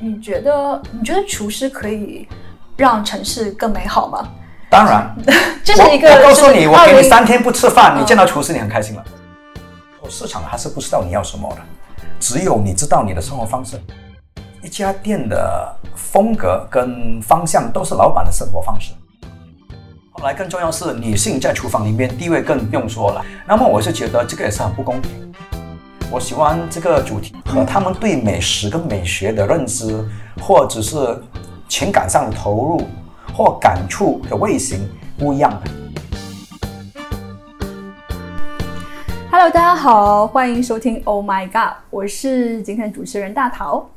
你觉得你觉得厨师可以让城市更美好吗？当然，这是一个。我告诉你，我给你三天不吃饭，嗯你见到厨师你很开心了。市场还是不知道你要什么的，只有你知道你的生活方式。一家店的风格跟方向都是老板的生活方式。后来更重要是女性在厨房里面地位更不用说了。那么我是觉得这个也是很不公平。我喜欢这个主题和他们对美食跟美学的认知，或者是情感上的投入或感触的味型不一样的。Hello，大家好，欢迎收听 Oh My God，我是今天主持人大桃。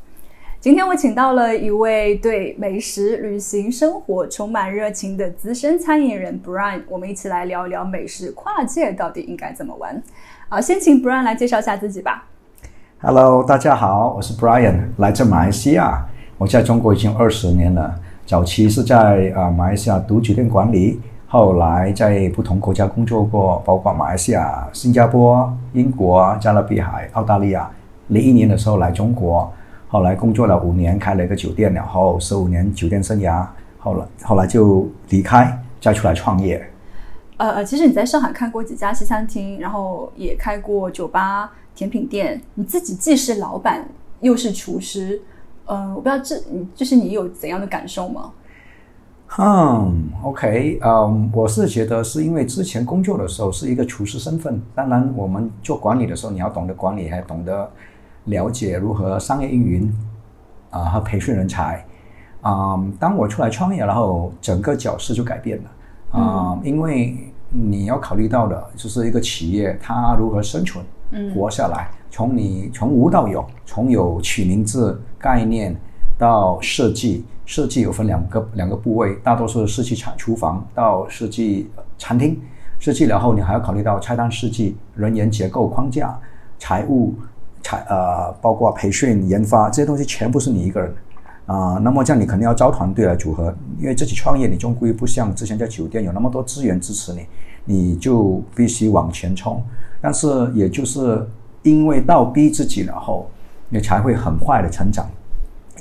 今天我请到了一位对美食、旅行、生活充满热情的资深餐饮人 Brian，我们一起来聊一聊美食跨界到底应该怎么玩。好，先请 Brian 来介绍一下自己吧。Hello，大家好，我是 Brian，来自马来西亚。我在中国已经二十年了，早期是在啊、马来西亚读酒店管理，后来在不同国家工作过，包括马来西亚、新加坡、英国、加勒比海、澳大利亚。零一年的时候来中国，后来工作了五年，开了一个酒店，然后十五年酒店生涯，后来后来就离开，再出来创业。呃呃，其实你在上海开过几家西餐厅，然后也开过酒吧、甜品店，你自己既是老板又是厨师，呃，我不知道这你就是你有怎样的感受吗？嗯，OK，嗯，我是觉得是因为之前工作的时候是一个厨师身份，当然我们做管理的时候，你要懂得管理，还懂得了解如何商业运营啊、和培训人才。嗯、当我出来创业，然后整个角色就改变了啊、因为你要考虑到的就是一个企业它如何生存，嗯活下来，从你从无到有，从有取名字概念到设计，设计有分两个两个部位，大多数是设计产厨房到设计呃餐厅，设计然后你还要考虑到菜单设计、人员结构框架、财务、财呃包括培训、研发这些东西全部是你一个人。啊、那么这样你肯定要招团队来组合，因为自己创业，你终归不像之前在酒店有那么多资源支持你，你就必须往前冲。但是也就是因为倒逼自己，然后你才会很快的成长。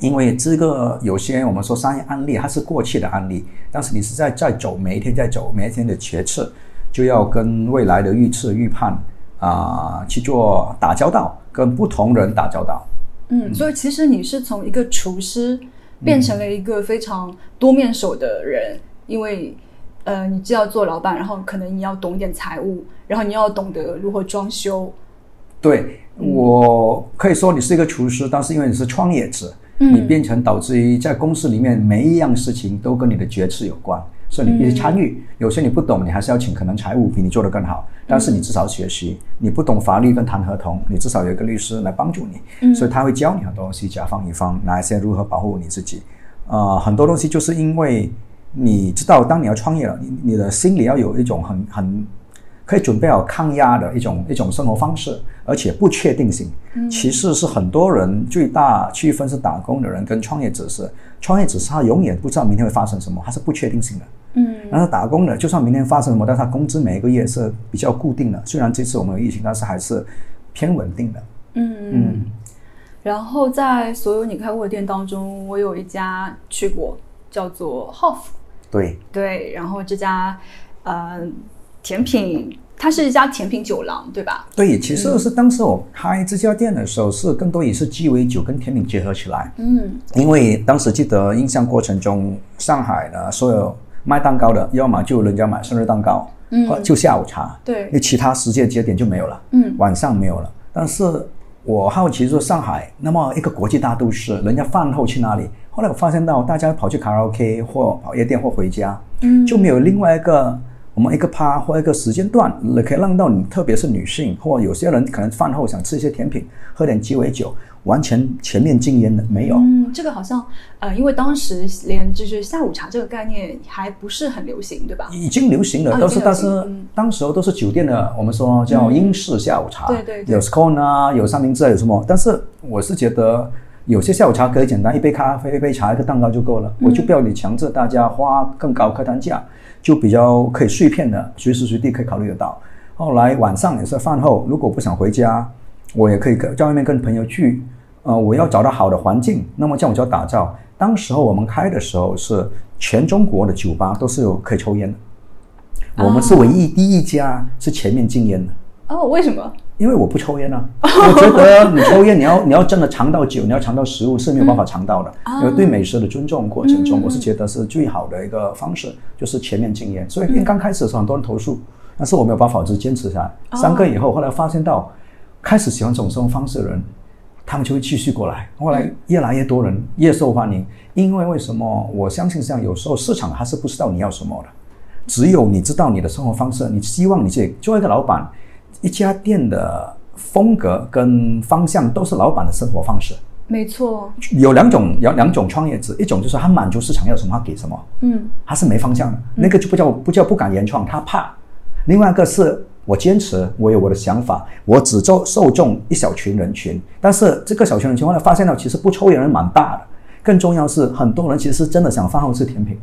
因为这个有些我们说商业案例，它是过去的案例，但是你是在在走，每一天在走，每一天的决策就要跟未来的预测预判啊、去做打交道，跟不同人打交道。嗯，所以其实你是从一个厨师变成了一个非常多面手的人，因为呃，你既要做老板，然后可能你要懂一点财务，然后你要懂得如何装修。对，我可以说你是一个厨师，但是因为你是创业者，嗯。你变成导致于在公司里面每一样事情都跟你的决策有关，所以你必须参与。有些你不懂，你还是要请可能财务比你做得更好，但是你至少学习。你不懂法律跟谈合同，你至少有一个律师来帮助你，所以他会教你很多东西，甲方乙方哪一些如何保护你自己。啊、很多东西就是因为你知道，当你要创业了，你你的心里要有一种很很可以准备好抗压的一种一种生活方式，而且不确定性。其实是很多人最大区分是打工的人跟创业者是，创业者是他永远不知道明天会发生什么，他是不确定性的。嗯然后打工的，就算明天发生什么，但他工资每一个月是比较固定的。虽然这次我们有疫情，但是还是偏稳定的。嗯嗯。然后在所有你开过的店当中，我有一家去过，叫做 Hoff。对，对，然后这家呃甜品，它是一家甜品酒廊，对吧？对，其实是当时我开这家店的时候，是更多也是鸡尾酒跟甜品结合起来。嗯因为当时记得印象过程中，上海呢所有卖蛋糕的，要么就人家买生日蛋糕，嗯或就下午茶，对因为其他时间节点就没有了，嗯晚上没有了。但是我好奇说上海那么一个国际大都市，人家饭后去哪里？后来我发现到大家跑去卡拉 OK 或跑夜店或回家，嗯就没有另外一个我们一个趴或一个时间段，可以让到你，特别是女性或有些人可能饭后想吃一些甜品，喝点鸡尾酒，完全全面禁烟的没有。嗯，这个好像呃，因为当时连就是下午茶这个概念还不是很流行，对吧？已经流行了，啊都是，但是嗯当时候都是酒店的，我们说叫英式下午茶，对对对有 scone 啊，有三明治啊，有什么？但是我是觉得有些下午茶可以简单，一杯咖啡、一杯茶、一个蛋糕就够了，我就不要你强制大家花更高客单价，就比较可以碎片的，随时随地可以考虑得到。后来晚上也是饭后，如果不想回家，我也可以跟在外面跟朋友聚。呃，我要找到好的环境，那么这样我就要打造。当时候我们开的时候是全中国的酒吧都是有可以抽烟的，我们是唯一第一家是全面禁烟的。哦，为什么？因为我不抽烟啊，我觉得你抽烟，你要你要真的尝到酒，你要尝到食物是没有办法尝到的。因为对美食的尊重过程中，我是觉得是最好的一个方式，就是全面禁烟。所以因为刚开始的时候很多人投诉，但是我没有办法，就坚持下来。三个以后，后来发现到开始喜欢这种生活方式的人，他们就会继续过来。后来越来越多人越受欢迎，因为为什么？我相信这样，有时候市场还是不知道你要什么的，只有你知道你的生活方式，你希望你自己作为一个老板。一家店的风格跟方向都是老板的生活方式，没错。有两种，有两种创业者，一种就是他满足市场要什么，他给什么，嗯，他是没方向的，那个就不叫不叫不敢原创，他怕。另外一个是我坚持，我有我的想法，我只做受众一小群人群，但是这个小群人群后来发现到其实不抽烟人蛮大的，更重要是很多人其实是真的想饭后吃甜品，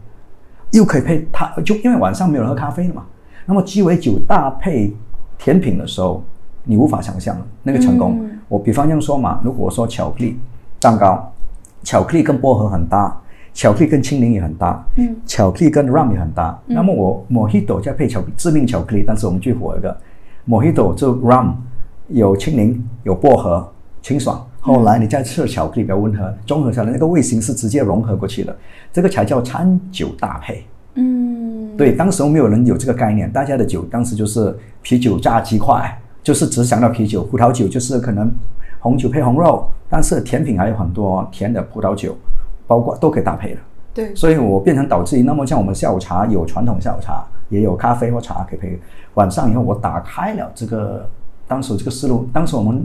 又可以配他就因为晚上没有人喝咖啡了嘛，那么鸡尾酒搭配。甜品的时候，你无法想象那个成功。我比方这样说嘛，如果我说巧克力蛋糕，巧克力跟薄荷很搭，巧克力跟青柠也很搭，嗯，巧克力跟 rum 也很搭。那么我 mojito 再配巧致命巧克力，但是我们最火一个 mojito 就 rum 有青柠有薄荷清爽，后来你再吃巧克力比较温和，综合下来那个味型是直接融合过去的，这个才叫餐酒搭配。嗯，对，当时没有人有这个概念，大家的酒当时就是啤酒炸鸡块，就是只想到啤酒，葡萄酒就是可能红酒配红肉，但是甜品还有很多甜的葡萄酒，包括都可以搭配的。对，所以我变成导致于，那么像我们下午茶有传统下午茶，也有咖啡或茶可以配。晚上以后我打开了这个，当时这个思路，当时我们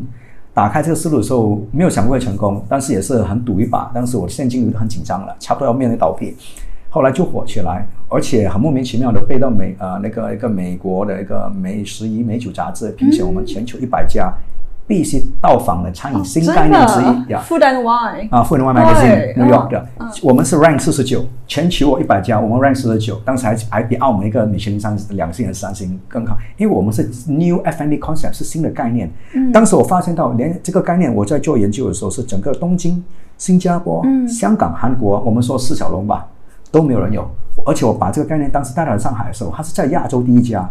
打开这个思路的时候，没有想过会成功，但是也是很赌一把。当时我的现金流都很紧张了，差不多要面临倒闭。后来就火起来，而且很莫名其妙的被到美呃那个一个美国的一个美食与美酒杂志评选我们全球一百家必须到访的餐饮新概念之一呀。Food and Wine 啊，Food and Wine Magazine New York 的，我们是 rank 四十九，全球我一百家，我们 rank 四十九，当时还还比澳门一个米其林三两星还是三星更好，因为我们是 New F&B concept 是新的概念。当时我发现到连这个概念，我在做研究的时候是整个东京、新加坡、香港、韩国，我们说四小龙吧。都没有人有，而且我把这个概念当时带到上海的时候，它是在亚洲第一家。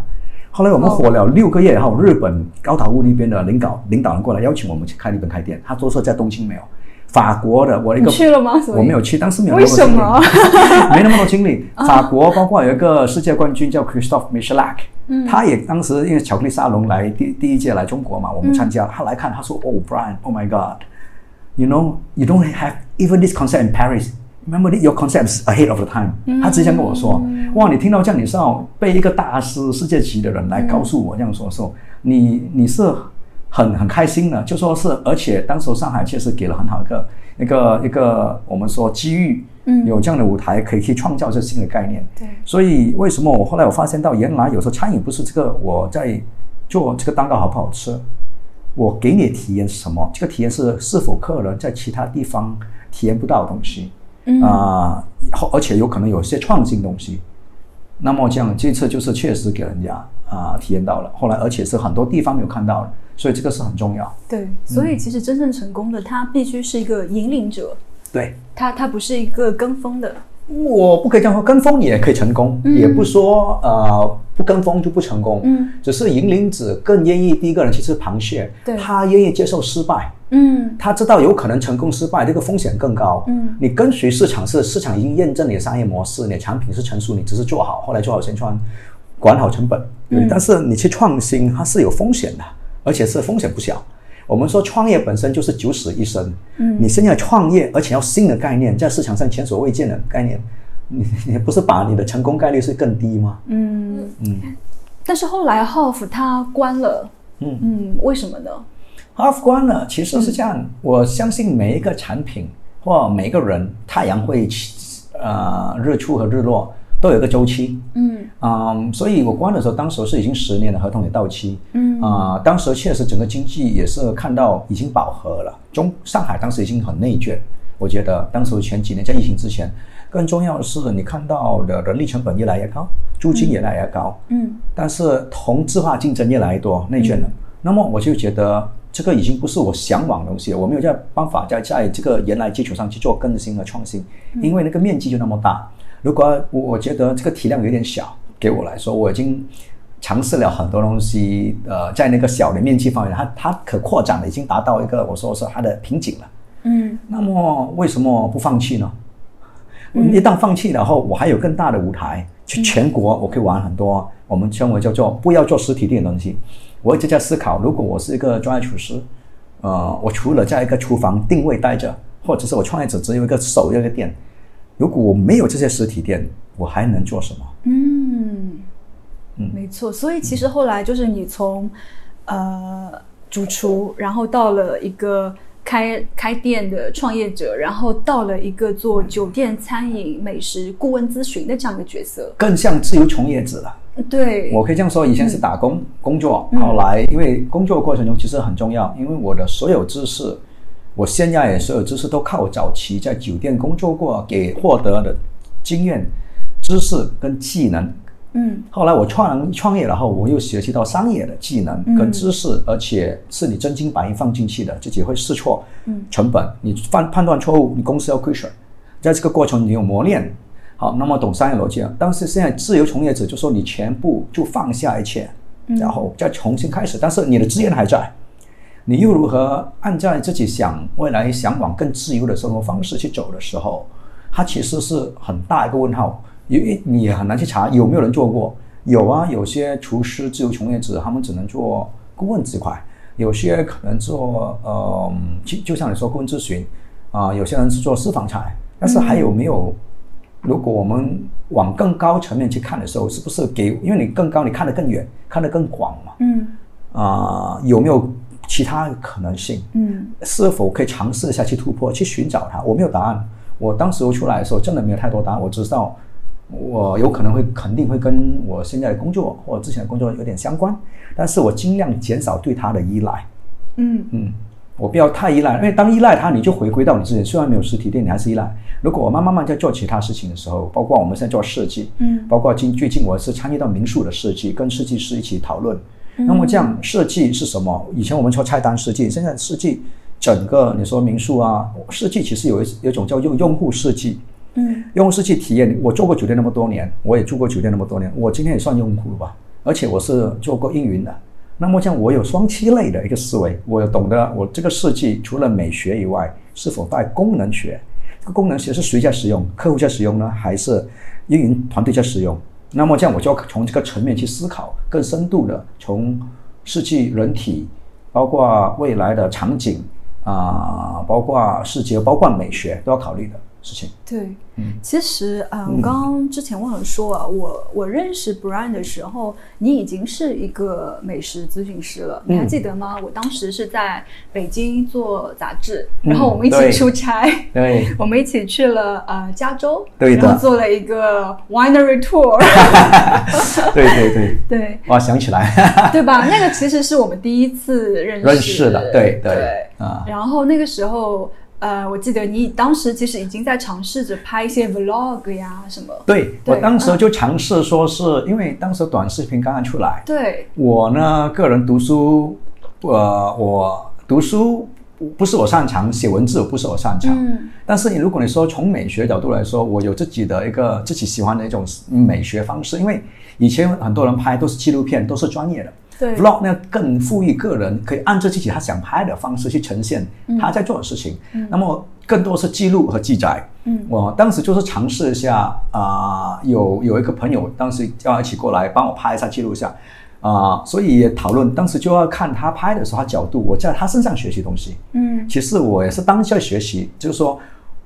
后来我们火了六个月以后，日本高岛屋那边的领导领导人过来邀请我们去开日本开店，他说是在东京没有。法国的我一个去了吗？我没有去，当时没有为什么？没那么多精力。法国包括有一个世界冠军叫 Christophe Michelak，他也当时因为巧克力沙龙来第第一届来中国嘛，我们参加，他来看，他说：“Oh Brian，Oh my God，you know you don't have even this concept in Paris。” Remember your concepts ahead of the time。他之前跟我说：“哇，你听到这样，你是要被一个大师、世界级的人来告诉我这样说的时候，你你是很很开心的。就说是，而且当时上海确实给了很好一个一个一个我们说机遇，嗯，有这样的舞台可以去创造这新的概念。对，所以为什么我后来我发现到，原来有时候餐饮不是这个我在做这个蛋糕好不好吃，我给你的体验是什么？这个体验是是否客人在其他地方体验不到的东西。”啊，而且有可能有些创新东西，那么这样这次就是确实给人家啊体验到了。后来而且是很多地方没有看到的，所以这个是很重要。对，所以其实真正成功的他必须是一个引领者，对，他他不是一个跟风的。我不可以这样说，跟风你也可以成功，也不说呃不跟风就不成功。嗯，只是引领者更愿意第一个人去吃螃蟹，他愿意接受失败。嗯，他知道有可能成功失败，这个风险更高。嗯，你跟随市场是市场已经验证你的商业模式，你的产品是成熟，你只是做好，后来做好宣传，管好成本。对，但是你去创新，它是有风险的，而且是风险不小。我们说创业本身就是九死一生。嗯，你现在创业，而且要新的概念，在市场上前所未见的概念，你你不是把你的成功概率是更低吗？嗯嗯。但是后来 Hof 它关了。嗯嗯，为什么呢？Half 关了，其实是这样。我相信每一个产品或每个人，太阳会呃日出和日落都有一个周期。嗯啊，所以我关的时候，当时是已经十年的合同也到期。嗯啊，当时确实整个经济也是看到已经饱和了。中上海当时已经很内卷，我觉得当时前几年在疫情之前，更重要的是你看到的人力成本越来越高，租金越来越高。嗯，但是同质化竞争越来越多，内卷了。那么我就觉得。这个已经不是我向往的东西了，我没有在办法在在这个原来基础上去做更新和创新，因为那个面积就那么大。如果我我觉得这个体量有点小，给我来说，我已经尝试了很多东西，呃，在那个小的面积范围，它它可扩展的已经达到一个我说是它的瓶颈了。嗯，那么为什么不放弃呢？一旦放弃了后，我还有更大的舞台，去全国我可以玩很多，我们称为叫做不要做实体店的东西。我一直在思考，如果我是一个专业厨师，呃，我除了在一个厨房定位待着，或者是我创业者只有一个手一个店，如果我没有这些实体店，我还能做什么？嗯，没错。所以其实后来就是你从呃主厨，然后到了一个开开店的创业者，然后到了一个做酒店餐饮美食顾问咨询的这样的角色。更像自由从业者了。对，我可以这样说，以前是打工工作，后来因为工作过程中其实很重要，因为我的所有知识，我现在也所有知识都靠早期在酒店工作过给获得的经验、知识跟技能。嗯，后来我创创业了后，我又学习到商业的技能跟知识，而且是你真金白银放进去的，自己会试错，嗯，成本你判判断错误，你公司要亏损，在这个过程你有磨练。好，那么懂商业逻辑了。但是现在自由从业者就说你全部就放下一切，然后再重新开始。但是你的资源还在，你又如何按照自己想未来想往更自由的生活方式去走的时候，它其实是很大一个问号，因为你也很难去查有没有人做过。有啊，有些厨师自由从业者他们只能做顾问这块，有些可能做呃，就就像你说顾问咨询啊，有些人是做私房菜，但是还有没有？如果我们往更高层面去看的时候，是不是给？因为你更高，你看得更远，看得更广嘛。嗯。啊，有没有其他可能性？嗯。是否可以尝试一下去突破，去寻找它？我没有答案。我当时出来的时候，真的没有太多答案。我知道，我有可能会肯定会跟我现在的工作或者之前的工作有点相关，但是我尽量减少对它的依赖。嗯嗯。我不要太依赖，因为当依赖它，你就回归到你自己。虽然没有实体店，你还是依赖。如果我慢慢慢在做其他事情的时候，包括我们现在做设计，嗯，包括今最近我是参与到民宿的设计，跟设计师一起讨论。那么这样设计是什么？以前我们说菜单设计，现在设计整个你说民宿啊，设计其实有一有一种叫用用户设计，嗯，用户设计体验。我做过酒店那么多年，我也住过酒店那么多年，我今天也算用户了吧。而且我是做过运营的。那么像我有双栖类的一个思维，我懂得我这个设计除了美学以外，是否带功能学？这个功能学是谁在使用？客户在使用呢，还是运营团队在使用？那么这样我就要从这个层面去思考，更深度的从设计人体，包括未来的场景啊，包括视觉，包括美学都要考虑的。事情。对，嗯，其实啊，我刚刚之前忘了说啊，我我认识 Brian 的时候，你已经是一个美食咨询师了，你还记得吗？我当时是在北京做杂志，然后我们一起出差，对，我们一起去了呃加州，对然后做了一个 winery tour，对 对对。对，我 想起来，对吧？那个其实是我们第一次认识。认识的，对。对。啊，然后那个时候。呃，我记得你当时其实已经在尝试着拍一些 vlog 呀什么。对，我当时就尝试说，是因为当时短视频刚刚出来。对。我呢，个人读书，呃，我读书不是我擅长，写文字不是我擅长。嗯。但是你如果你说从美学角度来说，我有自己的一个自己喜欢的一种美学方式，因为以前很多人拍都是纪录片，都是专业的。Vlog 呢更赋予个人，可以按照自己他想拍的方式去呈现他在做的事情。那么更多是记录和记载。嗯，我当时就是尝试一下啊，有有一个朋友当时叫一起过来帮我拍一下记录一下啊，所以也讨论。当时就要看他拍的时候，他角度，我在他身上学习东西。嗯，其实我也是当下学习，就是说。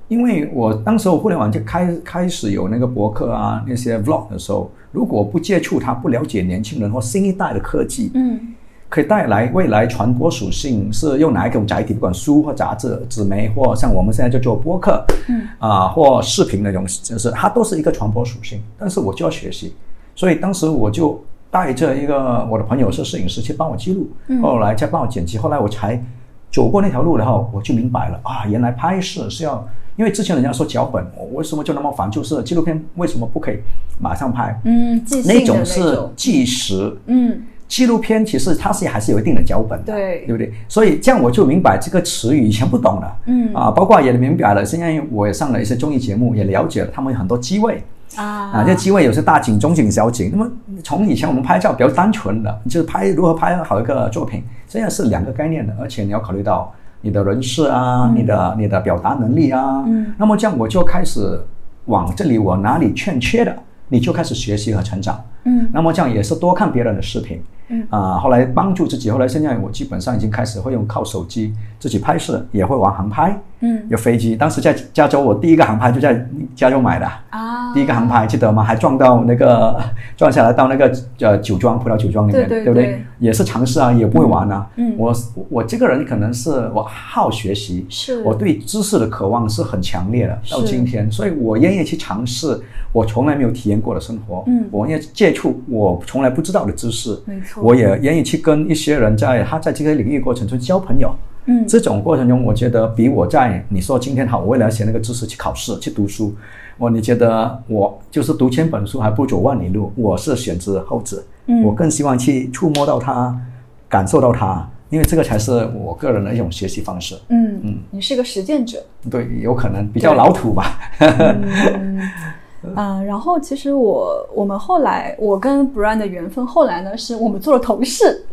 因为我当时我互联网就开开始有那个博客啊，那些 vlog 的时候，如果不接触它，不了解年轻人或新一代的科技，嗯，可以带来未来传播属性是用哪一种载体？不管书或杂志、纸媒，或像我们现在就做播客，嗯，啊，或视频那种，就是它都是一个传播属性。但是我就要学习，所以当时我就带着一个我的朋友是摄影师去帮我记录，后来再帮我剪辑，后来我才走过那条路，然后我就明白了啊，原来拍摄是要。因为之前人家说脚本，我为什么就那么烦？就是纪录片为什么不可以马上拍？嗯，那种是计时，嗯，纪录片其实它是还是有一定的脚本的，对对不对？所以这样我就明白这个词语以前不懂了，嗯啊，包括也明白了，现在我也上了一些综艺节目，也了解了他们有很多机位。啊啊，这机位有些大景、中景、小景。那么从以前我们拍照比较单纯的，就是拍如何拍好一个作品，这样是两个概念的，而且你要考虑到你的人事啊，你的你的表达能力啊。嗯。那么这样我就开始往这里我哪里欠缺的，你就开始学习和成长。嗯那么这样也是多看别人的视频。嗯啊、后来帮助自己，后来现在我基本上已经开始会用靠手机自己拍摄，也会玩航拍。嗯有飞机，当时在加州，我第一个航拍就在加州买的。啊，第一个航拍记得吗？还撞到那个 撞下来到那个呃酒庄葡萄酒庄里面，对对不对对？也是尝试啊，也不会玩啊。嗯嗯我我这个人可能是我好学习，是我对知识的渴望是很强烈的，到今天，所以我愿意去尝试我从来没有体验过的生活。嗯我愿意接触我从来不知道的知识。没错我也愿意去跟一些人在他在这个领域过程中交朋友。嗯这种过程中，我觉得比我在你说今天好，我为了写那个知识去考试去读书，我你觉得我就是读千本书还不如走万里路，我是选择后者。嗯我更希望去触摸到它，感受到它，因为这个才是我个人的一种学习方式。嗯嗯，你是个实践者。对，有可能比较老土吧。嗯，嗯，然后其实我我们后来我跟 Brand 的缘分，后来呢是我们做了同事，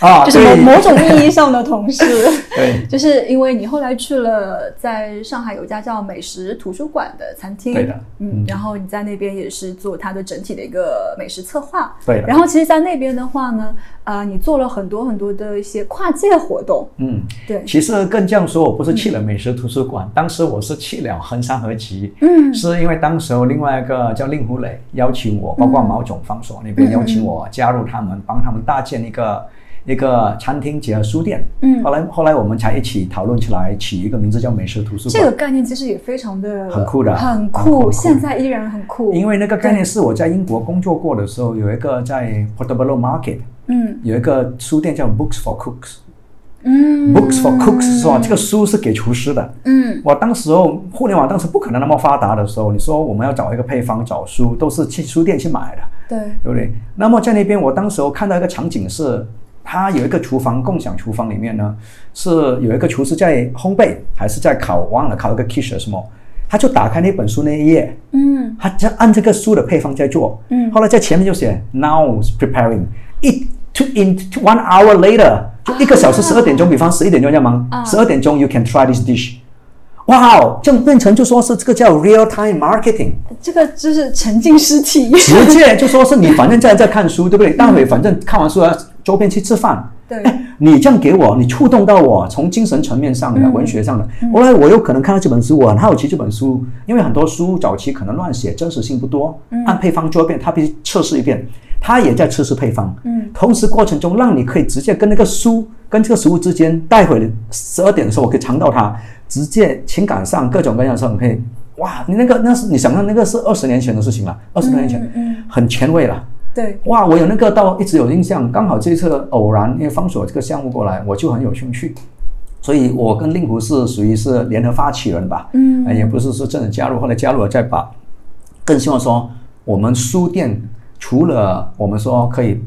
啊，就是某某种意义上的同事。对。就是因为你后来去了在上海有家叫美食图书馆的餐厅，对的嗯嗯，然后你在那边也是做它的整体的一个美食策划，对的。然后其实，在那边的话呢，呃，你做了很多很多的一些跨界活动，嗯，对，其实更这样说，我不是去了美食图书馆，当时我是去了衡山合集。嗯。是因为当时候另外一个叫令狐磊邀请我，包括毛总方所那边邀请我加入他们，帮他们搭建一个一个餐厅结合书店。嗯后来后来我们才一起讨论起来，起一个名字叫美食图书馆。这个概念其实也非常的很酷的很酷现在依然很酷，因为那个概念是我在英国工作过的时候，有一个在 Portobello Market 嗯有一个书店叫 Books for Cooks。嗯 Books for Cooks 是吧？这个书是给厨师的。嗯我当时候互联网当时不可能那么发达的时候，你说我们要找一个配方找书，都是去书店去买的，对，对不对？那么在那边，我当时候看到一个场景是，它有一个厨房共享厨房里面呢，是有一个厨师在烘焙，还是在烤，忘了烤一个 quiche 什么，他就打开那本书那一页，嗯。他就按这个书的配方在做，嗯。后来在前面就写 now is preparing. It to in one hour later，就一个小时十二点钟，比方十一点钟这样吗啊？十二点钟 you can try this dish，哇哦，这样变成就说是这个叫 real time marketing，这个就是沉浸式体验，直接就说是你反正在 在看书，对不对？待会反正看完书啊，周边去吃饭。对，你这样给我，你触动到我，从精神层面上的、嗯文学上的。后来我有可能看到这本书，我很好奇这本书，因为很多书早期可能乱写，真实性不多。嗯按配方做一遍，他必须测试一遍，他也在测试配方。嗯同时过程中让你可以直接跟那个书跟这个食物之间，待会十二点的时候我可以尝到它，直接情感上各种各样的时候你可以。哇，你那个那是你想想那个是二十年前的事情了，二十多年前，很前卫了。对，哇，我有那个到一直有印象，刚好这一次偶然，因为方所这个项目过来，我就很有兴趣，所以我跟令狐是属于是联合发起人吧，嗯。呃也不是说真的加入，后来加入了再把，更希望说我们书店除了我们说可以，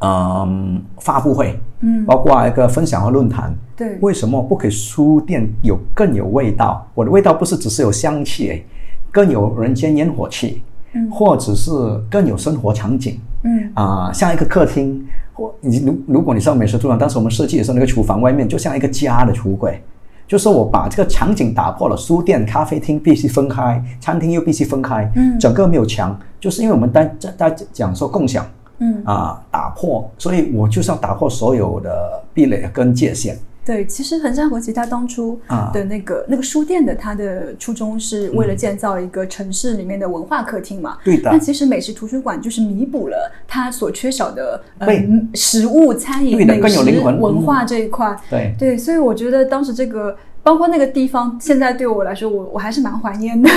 嗯，发布会，嗯。包括一个分享和论坛，对。为什么不给书店有更有味道？我的味道不是只是有香气，诶更有人间烟火气，嗯。或者是更有生活场景。嗯。啊、像一个客厅，或你如如果你上美食图当时我们设计的时候，那个厨房外面就像一个家的橱柜，就是我把这个场景打破了，书店、咖啡厅必须分开，餐厅又必须分开，嗯。整个没有墙，就是因为我们在在在讲说共享嗯，啊、打破，所以我就是要打破所有的壁垒跟界限。对，其实衡山国际它当初啊的那个、那个书店的它的初衷是为了建造一个城市里面的文化客厅嘛。对的那其实美食图书馆就是弥补了它所缺少的呃食物、餐饮、美食文化这一块。对，对，所以我觉得当时这个。包括那个地方，现在对我来说，我我还是蛮怀念的。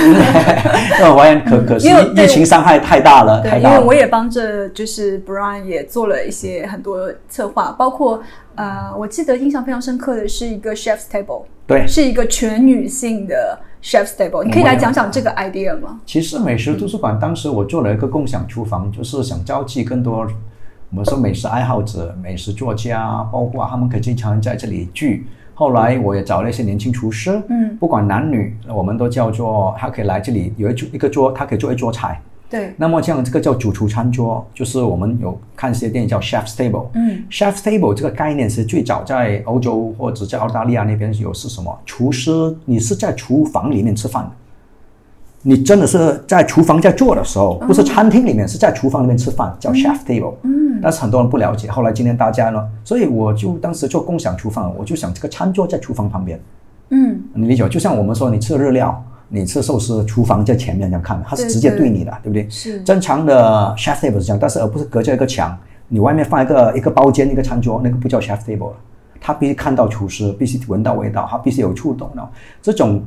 那我发现可可惜因为对疫情伤害太大了，对，太大了。因为我也帮着就是 Brian 也做了一些很多策划，包括呃，我记得印象非常深刻的是一个 Chef's Table，对，是一个全女性的 Chef's Table，你可以来讲讲这个 idea 吗？其实美食图书馆当时我做了一个共享厨房，就是想召集更多我们说美食爱好者、美食作家，包括他们可以经常在这里聚。后来我也找了一些年轻厨师，嗯不管男女，我们都叫做他可以来这里有一桌一个桌，他可以做一桌菜。对，那么这样这个叫主厨餐桌，就是我们有看一些电影叫 Chef's Table。嗯 Chef's Table 这个概念是最早在欧洲或者在澳大利亚那边有是什么？厨师，你是在厨房里面吃饭的，你真的是在厨房在做的时候，不是餐厅里面，是在厨房里面吃饭，叫 Chef Table。嗯但是很多人不了解，后来今天大家呢，所以我就当时做共享厨房，我就想这个餐桌在厨房旁边，嗯你理解吗？就像我们说你吃日料，你吃寿司，厨房在前面这样看，它是直接对对你的，对不对？是正常的 chef table 是这样，但是而不是隔着一个墙，你外面放一个一个包间一个餐桌，那个不叫 chef table 了。他必须看到厨师，必须闻到味道，他必须有触动的。这种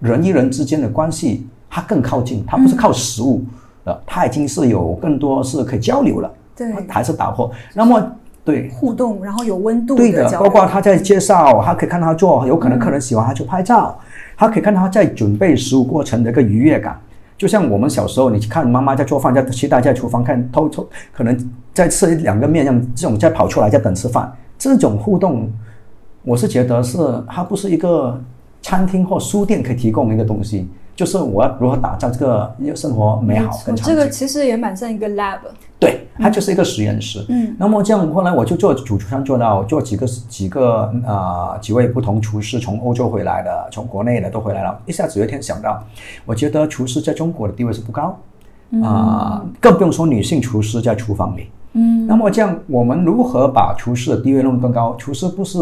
人与人之间的关系，它更靠近，它不是靠食物呃，它已经是有更多是可以交流了，对。还是打破。那么对，互动，然后有温度对的，包括他在介绍，他可以看他做，有可能客人喜欢他去拍照，他可以看他在准备食物过程的一个愉悦感。就像我们小时候，你去看妈妈在做饭，在期待在厨房看偷偷，可能在吃两个面，这样这种再跑出来在等吃饭，这种互动，我是觉得是它不是一个餐厅或书店可以提供的一个东西，就是我要如何打造这个生活美好没错跟长久。这个其实也蛮像一个 lab，对，它就是一个实验室。嗯，那么这样后来我就做主厨上做到做几个几个呃几位不同厨师从欧洲回来的，从国内的都回来了。一下子有一天想到，我觉得厨师在中国的地位是不高，啊、更不用说女性厨师在厨房里。嗯，那么这样，我们如何把厨师的地位弄得更高？厨师不是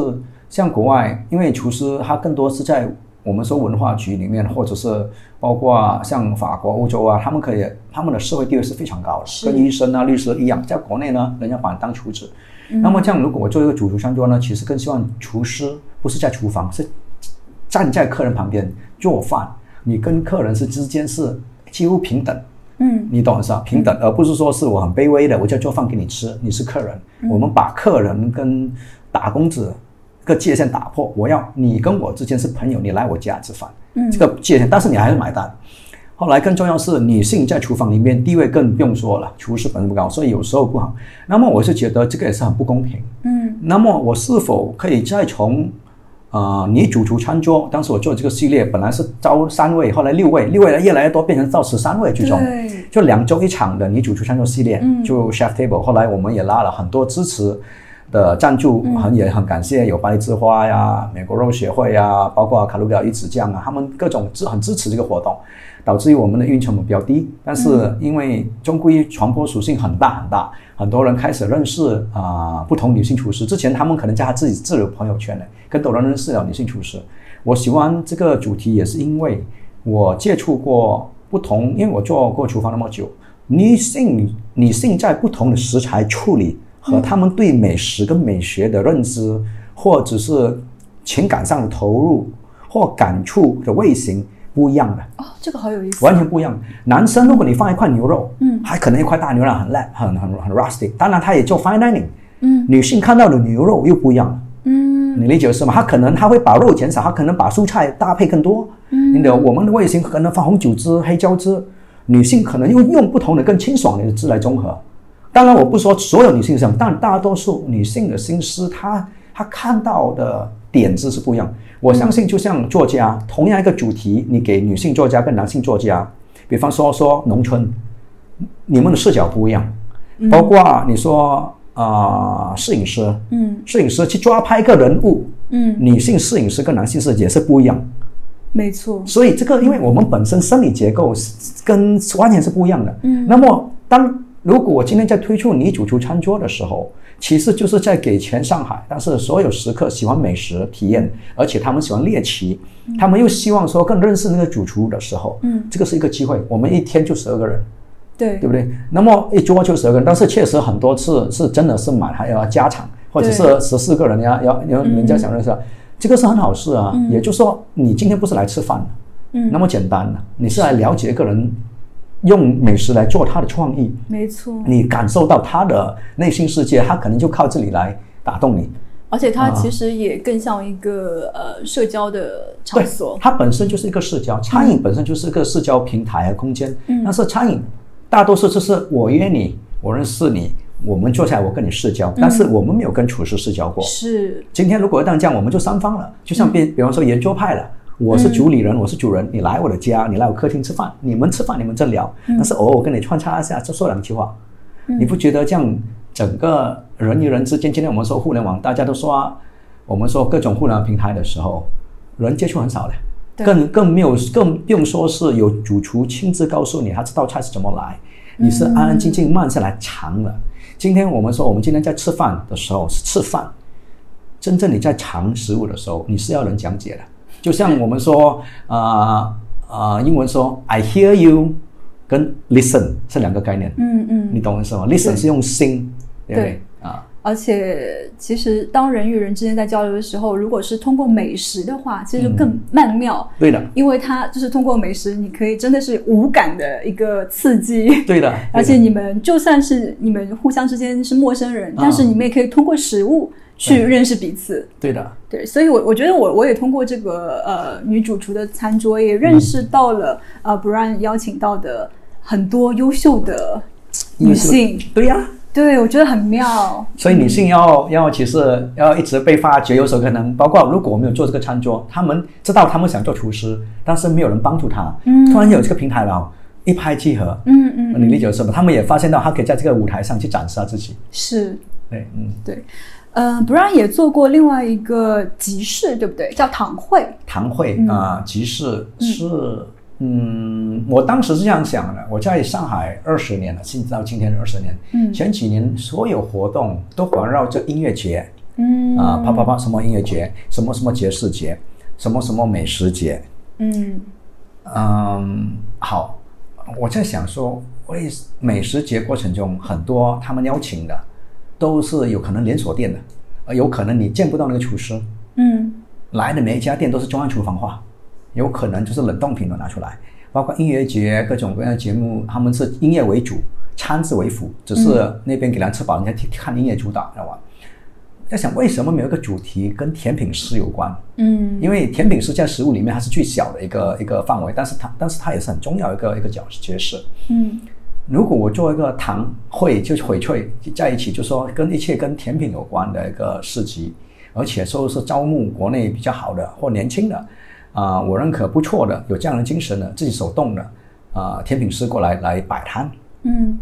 像国外，因为厨师他更多是在我们说文化局里面，或者是包括像法国、欧洲啊，他们可以他们的社会地位是非常高的，跟医生啊、律师一样。在国内呢，人家把你当厨子。嗯那么这样，如果我做一个主厨餐桌呢，其实更希望厨师不是在厨房，是站在客人旁边做饭，你跟客人是之间是几乎平等。嗯你懂是吧？平等，而不是说是我很卑微的，我就做饭给你吃，你是客人。我们把客人跟打工者个界限打破，我要你跟我之间是朋友，你来我家吃饭，嗯这个界限，但是你还是买单。后来更重要是女性在厨房里面地位更不用说了，厨师本身不高，所以有时候不好。那么我是觉得这个也是很不公平。嗯那么我是否可以再从呃女主厨餐桌，当时我做这个系列本来是招三位，后来六位，六位越来越多，变成到十三位最终。就两周一场的女主厨餐桌系列，嗯就 Chef Table。后来我们也拉了很多支持的赞助，嗯很也很感谢有巴黎之花呀、美国肉协会呀，包括卡路里奥鱼子酱啊，他们各种支很支持这个活动，导致于我们的运成本比较低。但是因为终归传播属性很大很大，很多人开始认识啊、不同女性厨师。之前他们可能在他自己自己的朋友圈呢，更多人认识了女性厨师。我喜欢这个主题，也是因为我接触过不同，因为我做过厨房那么久，女性女性在不同的食材处理和他们对美食跟美学的认知，或者是情感上的投入或感触的味型不一样的。哦，这个好有意思，完全不一样。男生如果你放一块牛肉，嗯还可能一块大牛肉很烂，很很很 rustic。当然，他也做 fine dining。嗯女性看到的牛肉又不一样了，嗯你理解是吗？他可能他会把肉减少，他可能把蔬菜搭配更多。嗯你的我们的味型可能放红酒汁、黑椒汁，女性可能又用不同的更清爽的汁来综合。当然，我不说所有女性是这样，但大多数女性的心思，她她看到的点子是不一样。我相信，就像作家，同样一个主题，你给女性作家跟男性作家，比方说说农村，你们的视角不一样，包括你说啊、摄影师，嗯摄影师去抓拍一个人物，嗯，女性摄影师跟男性摄影是不一样。没错，所以这个，因为我们本身生理结构是跟完全是不一样的。嗯那么当如果我今天在推出女主厨餐桌的时候，其实就是在给全上海，但是所有食客喜欢美食体验，而且他们喜欢猎奇，他们又希望说更认识那个主厨的时候，嗯，这个是一个机会。我们一天就十二个人，对对不对？那么一桌就十二个人，但是确实很多次是真的是满，还要加场，或者是十四个人呀要要人家想认识啊，这个是很好事啊。也就是说，你今天不是来吃饭的，嗯那么简单的，你是来了解一个人，用美食来做他的创意，没错，你感受到他的内心世界，他可能就靠这里来打动你。而且它啊其实也更像一个呃社交的场对所，，它本身就是一个社交，餐饮本身就是一个社交平台和空间。嗯但是餐饮大多数就是我约你，我认识你，我们坐下来，我跟你社交，但是我们没有跟厨师社交过。是，今天如果一旦这样，我们就三方了，就像比比方说圆桌派了。我是主理人，我是主人，你来我的家，你来我客厅吃饭，你们吃饭，你们在聊，但是偶尔我跟你穿插一下，就说两句话，你不觉得这样整个人与人之间？今天我们说互联网，大家都说啊，我们说各种互联网平台的时候，人接触很少的，更更没有更不用说是有主厨亲自告诉你他这道菜是怎么来，你是安安静静慢下来尝的。今天我们说，我们今天在吃饭的时候是吃饭，真正你在尝食物的时候，你是要人讲解的。就像我们说，啊啊，英文说 I hear you，跟 listen 是两个概念。嗯嗯，你懂我意思吗？listen 是用心，对不对？啊，而且其实当人与人之间在交流的时候，如果是通过美食的话，其实就更曼妙。对的，因为它就是通过美食，你可以真的是无感的一个刺激。对的，而且你们就算是你们互相之间是陌生人，但是你们也可以通过食物。去认识彼此，对的，对，所以，我我觉得我我也通过这个呃女主厨的餐桌，也认识到了呃 Brian 邀请到的很多优秀的女性，对呀，对，我觉得很妙。所以女性要要其实要一直被发掘，有时候可能包括如果我们有做这个餐桌，他们知道他们想做厨师，但是没有人帮助他，嗯，突然有这个平台了，一拍即合，嗯嗯，你理解什么？他们也发现到他可以在这个舞台上去展示他自己，是，对，嗯，对。呃，Brian 也做过另外一个集市，对不对？叫堂会。堂会啊，集市是，嗯，我当时是这样想的。我在上海二十年了，甚至到今天二十年。嗯，前几年所有活动都环绕着音乐节。嗯啊，啪啪啪，什么音乐节，什么什么节事节，什么什么美食节。嗯嗯，好，我在想说，为美食节过程中很多他们邀请的。都是有可能连锁店的，呃，有可能你见不到那个厨师，嗯，来的每一家店都是中央厨房化，有可能就是冷冻品都拿出来，包括音乐节各种各样的节目，他们是音乐为主，餐制为辅，只是那边给人吃饱，人家看音乐主导，知道吧？在想为什么没有一个主题跟甜品师有关？嗯，因为甜品师在食物里面它是最小的一个一个范围，但是它但是它也是很重要一个一个角角色，嗯。如果我做一个糖会，就是翡翠在一起，就说跟一切跟甜品有关的一个市集，而且说是招募国内比较好的或年轻的，啊，我认可不错的，有这样的精神的，自己手动的，啊，甜品师过来来摆摊，嗯，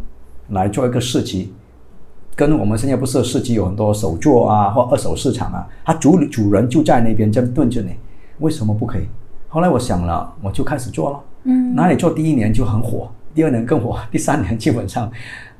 来做一个市集，跟我们现在不是市集有很多手作啊或二手市场啊，他主主人就在那边正蹲着呢，为什么不可以？后来我想了，我就开始做了，嗯，哪里做第一年就很火。第二年更火，第三年基本上，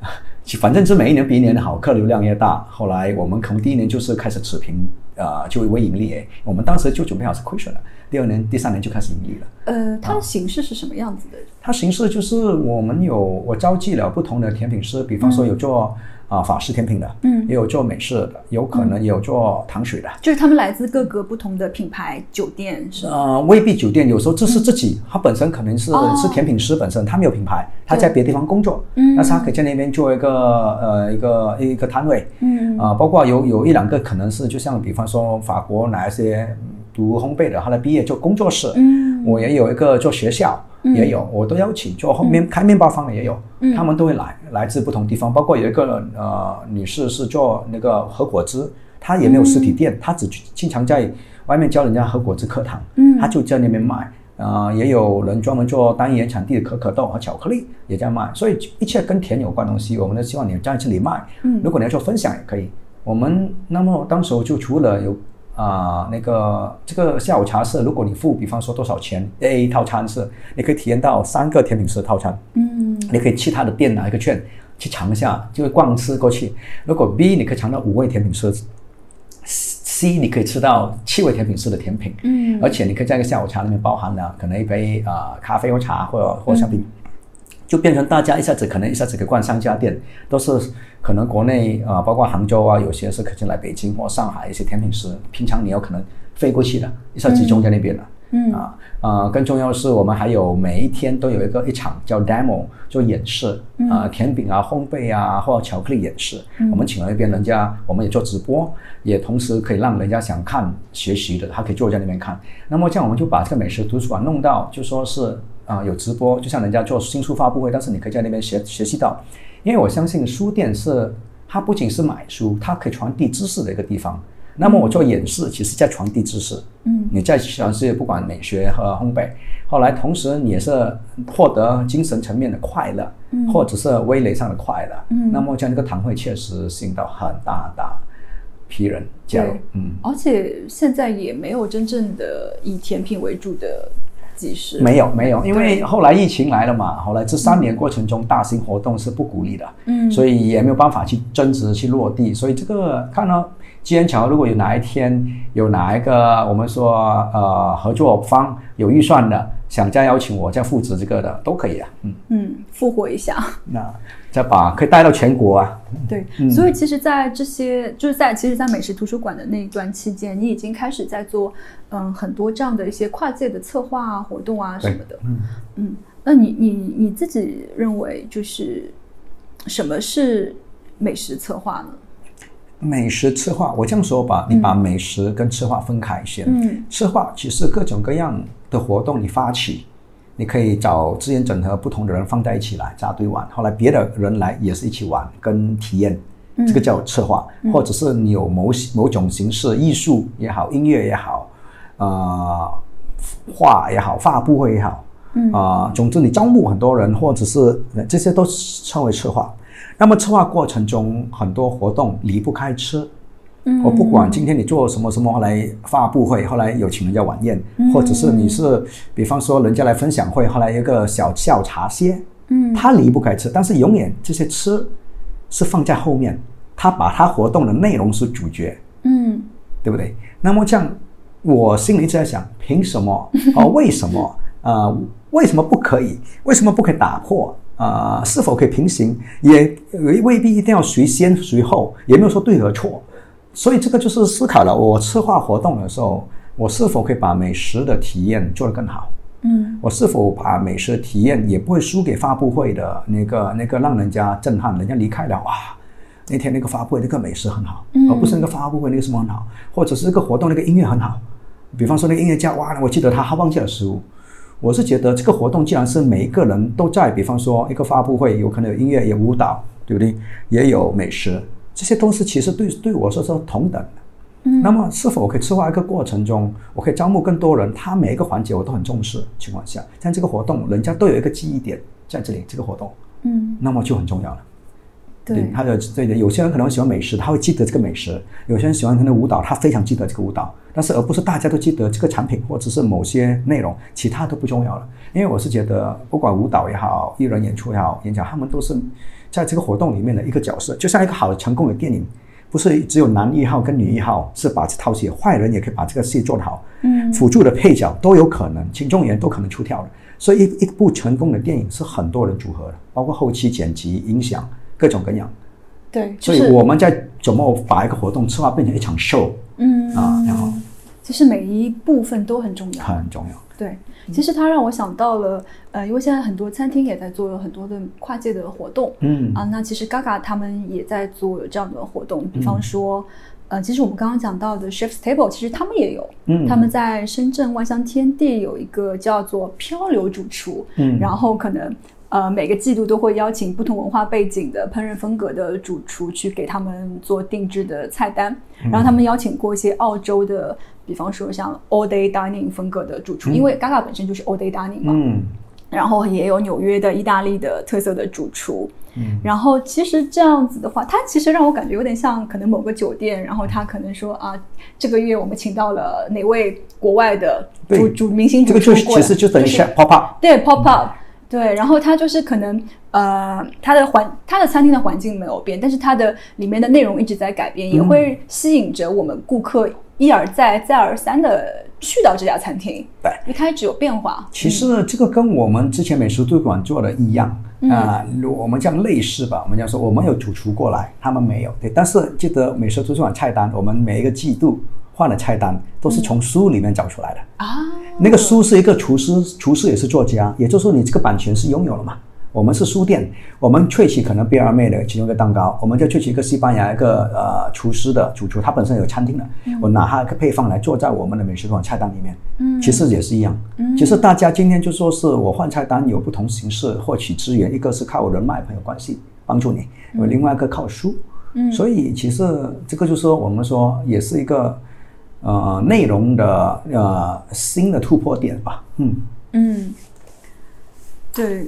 反正是每一年比一年好，客流量越大。后来我们可能第一年就是开始持平，啊，就微盈利。我们当时就准备好是亏损了。第二年、第三年就开始盈利了。呃，它的形式是什么样子的？它形式就是我们有我召集了不同的甜品师，比方说有做。啊，法式甜品的，嗯，也有做美式的，有可能也有做糖水的，就是他们来自各个不同的品牌酒店，是吗？呃，未必酒店，有时候这是自己，他本身可能是是甜品师本身，他没有品牌，他在别的地方工作，嗯，但是他可以在那边做一个呃一个一个摊位，嗯，啊，包括有有一两个可能是，就像比方说法国哪一些读烘焙的，后来毕业做工作室，嗯，我也有一个做学校。也有，我都邀请做后面开面包房的也有，他们都会来，来自不同地方。包括有一个呃女士是做那个和果汁，她也没有实体店，她只经常在外面教人家和果汁课堂，她就在那边卖。啊，也有人专门做单一原产地的可可豆和巧克力也在卖。所以一切跟甜有关东西，我们都希望你在这里卖。如果你要做分享也可以。我们那么当时就除了有。啊，那个这个下午茶是，如果你付，比方说多少钱，A 套餐是，你可以体验到三个甜品师套餐。嗯，你可以去他的店拿一个券去尝一下，就逛吃过去。如果 B 你可以尝到五位甜品师，C 你可以吃到七位甜品师的甜品。嗯，而且你可以在一个下午茶里面包含了可能一杯啊咖啡或茶或或香槟。就变成大家一下子可能一下子可以逛三家店，都是可能国内啊，包括杭州啊，有些是可能来北京或上海一些甜品师，平常你有可能飞过去的，一下集中在那边了。嗯啊啊，更重要的是，我们还有每一天都有一个一场叫 demo 做演示啊，甜品啊、烘焙啊或巧克力演示。嗯我们请了一边人家，我们也做直播，也同时可以让人家想看学习的，他可以坐在那边看。那么这样我们就把这个美食图书馆弄到，就说是。啊，有直播，就像人家做新书发布会，但是你可以在那边学学习到，因为我相信书店是它不仅是买书，它可以传递知识的一个地方。那么我做演示，其实在传递知识。嗯，你在全世界不管美学和烘焙，后来同时你也是获得精神层面的快乐，嗯或者是味蕾上的快乐。嗯那么这样一个堂会确实吸引到很大大批人加入。嗯，而且现在也没有真正的以甜品为主的没有没有，因为后来疫情来了嘛，后来这三年过程中，大型活动是不鼓励的，嗯。所以也没有办法去增值去落地，所以这个看到机缘巧合，如果有哪一天有哪一个我们说呃合作方有预算的，想再邀请我再负责这个的都可以啊，嗯，嗯，复活一下。那再把可以带到全国啊，对，嗯所以其实，在这些就是在其实，在美食图书馆的那一段期间，你已经开始在做嗯很多这样的一些跨界的策划啊、活动啊什么的。嗯嗯，那你你你自己认为就是什么是美食策划呢？美食策划，我这样说吧，你把美食跟策划分开一些。嗯策划其实各种各样的活动你发起，你可以找资源整合不同的人放在一起来扎堆玩，后来别的人来也是一起玩跟体验，这个叫策划，或者是你有某某种形式，艺术也好，音乐也好，呃，画也好，发布会也好，嗯。啊、总之你招募很多人，或者是这些都称为策划。那么策划过程中，很多活动离不开吃。嗯我不管今天你做什么什么，后来发布会，后来有请人家晚宴，嗯或者是你是，比方说人家来分享会，后来有一个小下午茶歇，嗯他离不开吃，但是永远这些吃是放在后面，他把他活动的内容是主角，嗯对不对？那么这样，我心里一直在想，凭什么？哦，为什么？呃，为什么不可以？为什么不可以打破？呃，是否可以平行？也未必一定要谁先谁后，也没有说对和错。所以这个就是思考了，我策划活动的时候，我是否可以把美食的体验做得更好？嗯我是否把美食的体验也不会输给发布会的那个那个让人家震撼，人家离开了哇，那天那个发布会那个美食很好，嗯而不是那个发布会那个什么很好，或者是这个活动那个音乐很好，比方说那个音乐家哇，我记得他他忘记了食物。我是觉得这个活动既然是每一个人都在，比方说一个发布会，有可能有音乐，有舞蹈，对不对？也有美食，这些东西其实对对我说是同等的。嗯那么是否我可以策划一个过程中，我可以招募更多人，他每一个环节我都很重视情况下，像这个活动，人家都有一个记忆点在这里，这个活动，嗯，那么就很重要了。对，他的对的，有些人可能喜欢美食，他会记得这个美食；有些人喜欢他的舞蹈，他非常记得这个舞蹈。但是而不是大家都记得这个产品或者是某些内容，其他都不重要了。因为我是觉得，不管舞蹈也好，艺人演出也好，演讲，他们都是在这个活动里面的一个角色，就像一个好的成功的电影。不是只有男一号跟女一号是把这套戏，坏人也可以把这个戏做得好，嗯辅助的配角都有可能，群众演员都可能出跳的。所以一一部成功的电影是很多人组合的，包括后期剪辑、音响各种各样。对，所以我们在怎么把一个活动策划变成一场 show 嗯啊，然后其实每一部分都很重要。很重要。对，其实它让我想到了，呃，因为现在很多餐厅也在做很多的跨界的活动，嗯。啊，那其实 Gaga 他们也在做这样的活动，比方说，呃，其实我们刚刚讲到的 Chef's Table，其实他们也有，嗯。他们在深圳万象天地有一个叫做漂流主厨，嗯。然后可能。呃，每个季度都会邀请不同文化背景的烹饪风格的主厨去给他们做定制的菜单，然后他们邀请过一些澳洲的，比方说像 All Day Dining 风格的主厨，因为 Gaga 本身就是 All Day Dining 嘛，嗯。然后也有纽约的意大利的特色的主厨。嗯。然后其实这样子的话，它其实让我感觉有点像可能某个酒店，然后他可能说啊，这个月我们请到了哪位国外的主对主明星这个就是主厨过来，其实就等于 pop up，对 pop up，对，然后它就是可能呃，它的环它的餐厅的环境没有变，但是它的里面的内容一直在改变，也会吸引着我们顾客一而再再而三的去到这家餐厅，对。一开始有变化。其实这个跟我们之前美食图书馆做的一样啊、如我们这样类似吧。我们讲说，我们有主厨过来，他们没有，对。但是记得美食图书馆菜单，我们每一个季度换的菜单都是从书里面找出来的。啊，那个书是一个厨师，厨师也是作家，也就是说你这个版权是拥有了嘛。我们是书店，我们萃取可能贝尔妹的其中一个蛋糕，我们就萃取一个西班牙一个呃厨师的主厨，他本身有餐厅的，我拿他一个配方来做在我们的美食馆菜单里面，嗯。其实也是一样。嗯其实大家今天就说是我换菜单有不同形式获取资源，一个是靠人脉朋友关系帮助你，另外一个靠书。嗯。所以其实这个就是说我们说也是一个呃内容的呃新的突破点吧。嗯，嗯，对，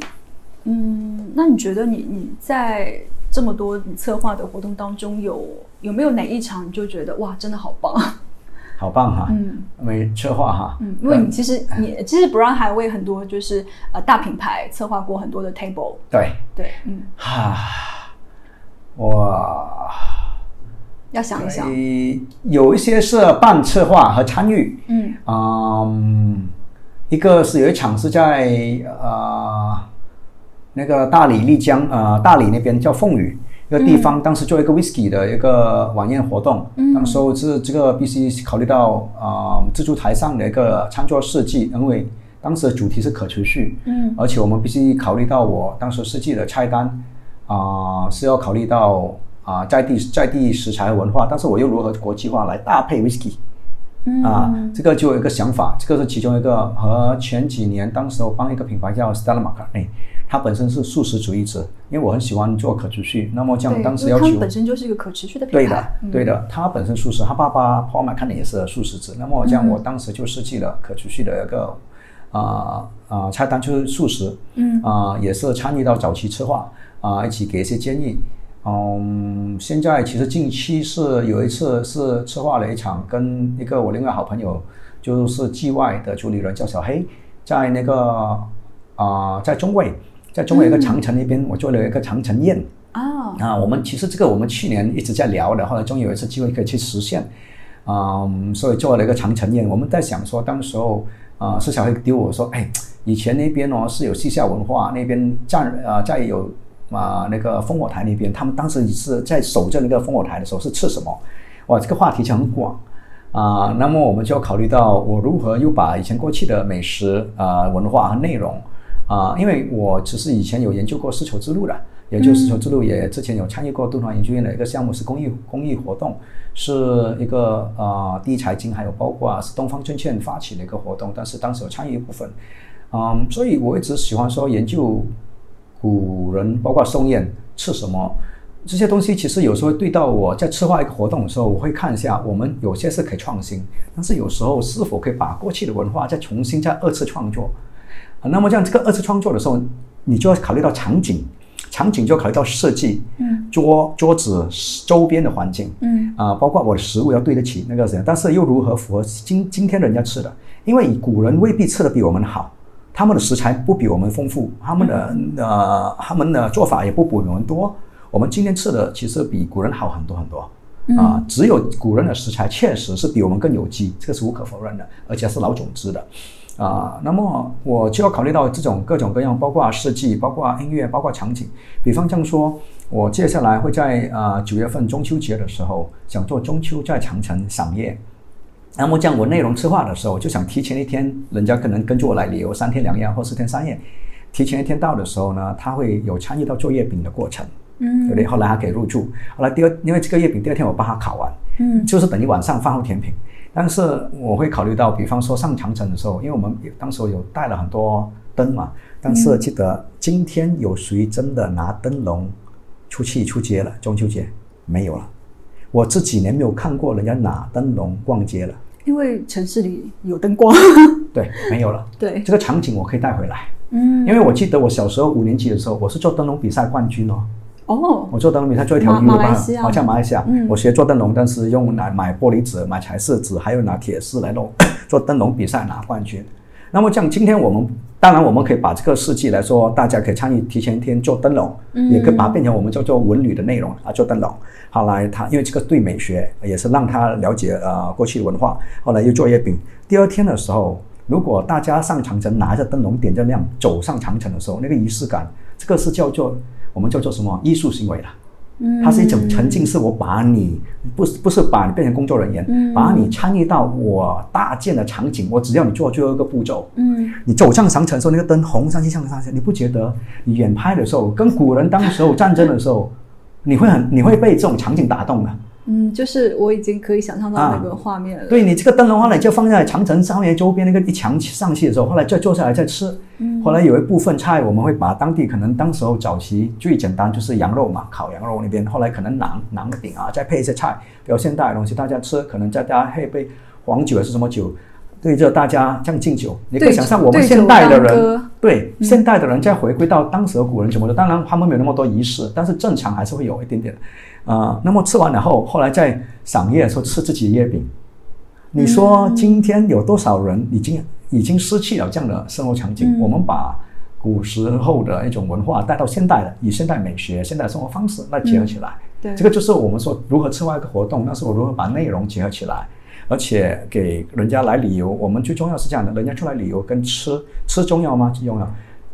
嗯，那你觉得你你在这么多你策划的活动当中有有没有哪一场你就觉得哇真的好棒？好棒哈，嗯。因为策划哈，嗯，因为你其实你其实 Brown 还为很多就是呃大品牌策划过很多的 table，对，对，嗯，哈，哇要想一想，呃有一些是半策划和参与，嗯。嗯，一个是有一场是在呃那个大理丽江呃大理那边叫凤羽一个地方，当时做一个 whisky 的一个晚宴活动，嗯。当时候是这个必须考虑到啊、呃、自助台上的一个餐桌设计，因为当时的主题是可持续，嗯。而且我们必须考虑到我当时设计的菜单啊、是要考虑到啊、在地在地食材文化，但是我又如何国际化来搭配 whisky。嗯。啊，这个就有一个想法，这个是其中一个和前几年当时我帮一个品牌叫 Stella McCartney，它本身是素食主义者，因为我很喜欢做可持续，那么这样，当时要求他本身就是一个可持续的品牌对的，，嗯。对的，他本身素食，他爸爸 Paul McCartney 也是素食者，那么这样我当时就设计了可持续的一个啊啊、菜单，就是素食，嗯。啊、也是参与到早期策划啊、一起给一些建议。嗯，现在其实近期是有一次是策划了一场，跟一个我另外好朋友，就是 G 外的主理人叫小黑，在那个啊、在中卫，在中国一个长城那边，我做了一个长城宴。啊，啊，我们其实这个我们去年一直在聊的，后来终于有一次机会可以去实现，嗯，所以做了一个长城宴。我们在想说，当时候啊，施小黑丢我说，哎，以前那边哦是有西夏文化，那边站啊在有啊那个烽火台那边，他们当时是在守着那个烽火台的时候是吃什么？哇，这个话题就很广。啊，那么我们就要考虑到我如何又把以前过去的美食啊、文化和内容啊，因为我只是以前有研究过丝绸之路的，研究丝绸之路也之前有参与过敦煌研究院的一个项目，是公益公益活动，是一个呃第一财经还有包括是东方证券发起的一个活动，但是当时有参与一部分，嗯，所以我一直喜欢说研究古人，包括宋宴吃什么。这些东西其实有时候对到我在策划一个活动的时候，我会看一下，我们有些是可以创新，但是有时候是否可以把过去的文化再重新再二次创作。啊，那么这样这个二次创作的时候，你就要考虑到场景，场景就要考虑到设计，嗯，桌桌子周边的环境，嗯啊，包括我的食物要对得起那个谁，但是又如何符合今今天人家吃的？因为古人未必吃的比我们好，他们的食材不比我们丰富，他们的呃他们的做法也不比我们多。我们今天吃的其实比古人好很多很多。啊，只有古人的食材确实是比我们更有机，这个是无可否认的，而且是老种子的。啊，那么我就要考虑到这种各种各样，包括设计，包括音乐，包括场景。比方这样说，我接下来会在啊九月份中秋节的时候，想做中秋在长城赏夜。那么这样我内容策划的时候，就想提前一天，人家可能跟着我来旅游三天两夜或四天三夜，提前一天到的时候呢，他会有参与到做月饼的过程。嗯对不对？后来还可以入住。后来第二，因为这个月饼第二天我帮他烤完，嗯就是等于晚上饭后甜品。但是我会考虑到，比方说上长城的时候，因为我们当时有带了很多灯嘛，但是记得今天有谁真的拿灯笼出去出街了？中秋节没有了。我这几年没有看过人家拿灯笼逛街了，因为城市里有灯光，对，没有了。对，这个场景我可以带回来，嗯，因为我记得我小时候五年级的时候，我是做灯笼比赛冠军哦。哦，我做灯笼比赛做一条马鱼吧好像马来西亚，嗯我学做灯笼，但是用来买玻璃纸、买彩色纸，还有拿铁丝来弄，做灯笼比赛拿冠军。那么像，今天我们当然我们可以把这个事迹来说，大家可以参与提前一天做灯笼，嗯也可以把它变成我们叫做文旅的内容啊，做灯笼。后来他因为这个对美学也是让他了解呃过去的文化，后来又做月饼。第二天的时候，如果大家上长城拿着灯笼点着亮走上长城的时候，那个仪式感，这个是叫做我们叫做什么艺术行为了。嗯。它是一种沉浸式，我把你不是不是把你变成工作人员，嗯。把你参与到我搭建的场景，我只要你做最后一个步骤，嗯。你走上长城的时候，那个灯红上去上上去，你不觉得？你远拍的时候，跟古人当时候战争的时候，你会很你会被这种场景打动的。嗯，就是我已经可以想象到那个画面了。对你这个灯笼话呢，就放在长城上面周边那个一墙上去的时候，后来再坐下来再吃。嗯，后来有一部分菜我们会把当地可能当时候早期最简单就是羊肉嘛，烤羊肉那边，后来可能馕馕的饼啊，再配一些菜，比较现代的东西大家吃，可能再加配杯黄酒还是什么酒。对着大家这样敬酒，你可以想象我们现代的人，对现代的人再回归到当时的古人怎么的？当然他们没有那么多仪式，但是正常还是会有一点点。啊，那么吃完了后，后来在赏月的时候吃自己的月饼。你说今天有多少人已经已经失去了这样的生活场景？我们把古时候的一种文化带到现代的，以现代美学、现代生活方式来结合起来。对，这个就是我们说如何策划一个活动，那是我如何把内容结合起来。而且给人家来旅游，我们最重要是这样的：人家出来旅游跟吃吃重要吗？最重要，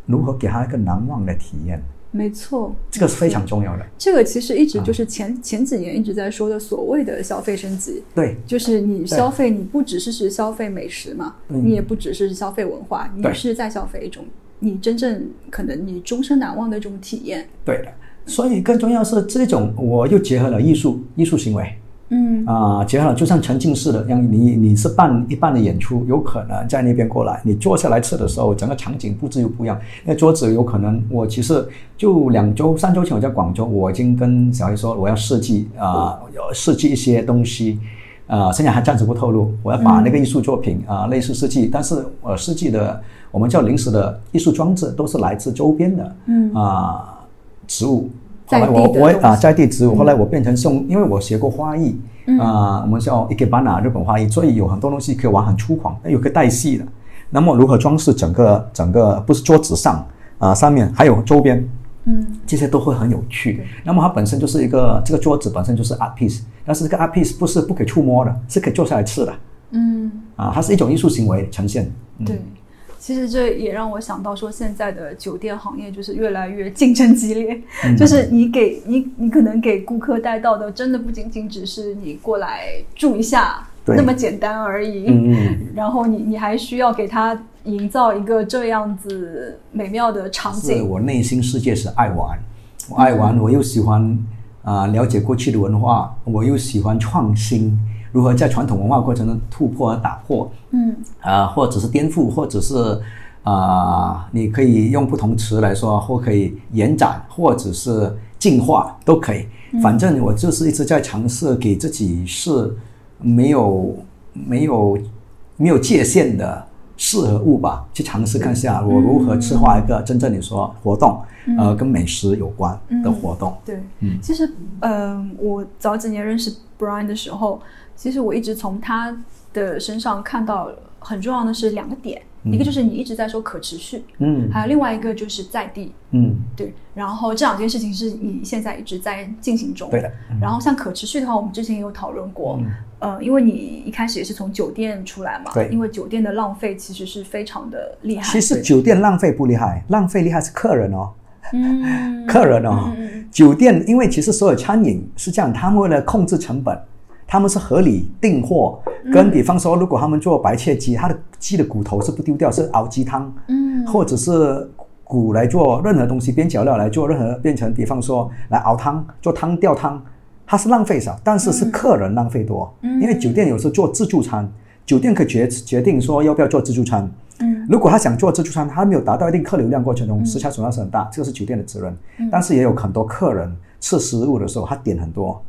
如何给他一个难忘的体验？没错，这个是非常重要的。这个其实一直就是前前几年一直在说的所谓的消费升级。对，就是你消费，你不只是是消费美食嘛，你也不只是消费文化，你是在消费一种你真正可能你终身难忘的一种体验。对的，所以更重要是这种，我又结合了艺术艺术行为。嗯啊，结合了就像沉浸式的，让你你是办一半的演出，有可能在那边过来，你坐下来吃的时候，整个场景布置又不一样。那桌子有可能，我其实就两周、三周前我在广州，我已经跟小黑说我要设计啊，要设计一些东西，啊，现在还暂时不透露。我要把那个艺术作品啊，类似设计，但是呃，设计的我们叫临时的艺术装置，都是来自周边的，嗯啊，植物。后来我我啊在地植物，后来我变成送，因为我学过花艺啊，我们叫 ikebana 日本花艺，所以有很多东西可以玩很粗犷，有个带戏的。那么如何装饰整个整个不是桌子上啊上面还有周边，嗯，这些都会很有趣。那么它本身就是一个这个桌子本身就是 art piece，但是这个 art piece 不是不可以触摸的，是可以坐下来吃的。嗯，啊，它是一种艺术行为呈现。对。其实这也让我想到说，现在的酒店行业就是越来越竞争激烈，就是你给你你可能给顾客带到的，真的不仅仅只是你过来住一下那么简单而已。嗯 然后你你还需要给他营造一个这样子美妙的场景。我内心世界是爱玩，我爱玩，我又喜欢啊了解过去的文化，我又喜欢创新。如何在传统文化过程中突破和打破？嗯，啊，或者是颠覆，或者是啊，你可以用不同词来说，或可以延展，或者是进化，都可以。反正我就是一直在尝试给自己是没有没有没有界限的事和物吧，去尝试看下我如何策划一个真正你说活动，呃，跟美食有关的活动。对，嗯，其实，嗯，我早几年认识 Brian 的时候。其实我一直从他的身上看到很重要的是两个点，一个就是你一直在说可持续，嗯，还有另外一个就是在地，嗯，对。然后这两件事情是你现在一直在进行中，对的。然后像可持续的话，我们之前也有讨论过，呃，因为你一开始也是从酒店出来嘛，对，因为酒店的浪费其实是非常的厉害。其实酒店浪费不厉害，浪费厉害是客人哦，嗯，客人哦，酒店因为其实所有餐饮是这样，他们为了控制成本。他们是合理订货，跟比方说，如果他们做白切鸡，它的鸡的骨头是不丢掉，是熬鸡汤，嗯，或者是骨来做任何东西，边角料来做任何变成，比方说来熬汤做汤吊汤，它是浪费少，但是是客人浪费多，因为酒店有时候做自助餐，酒店可以决决定说要不要做自助餐，嗯，如果他想做自助餐，他没有达到一定客流量过程中，食材损耗是很大，这个是酒店的责任，但是也有很多客人吃食物的时候，他点很多。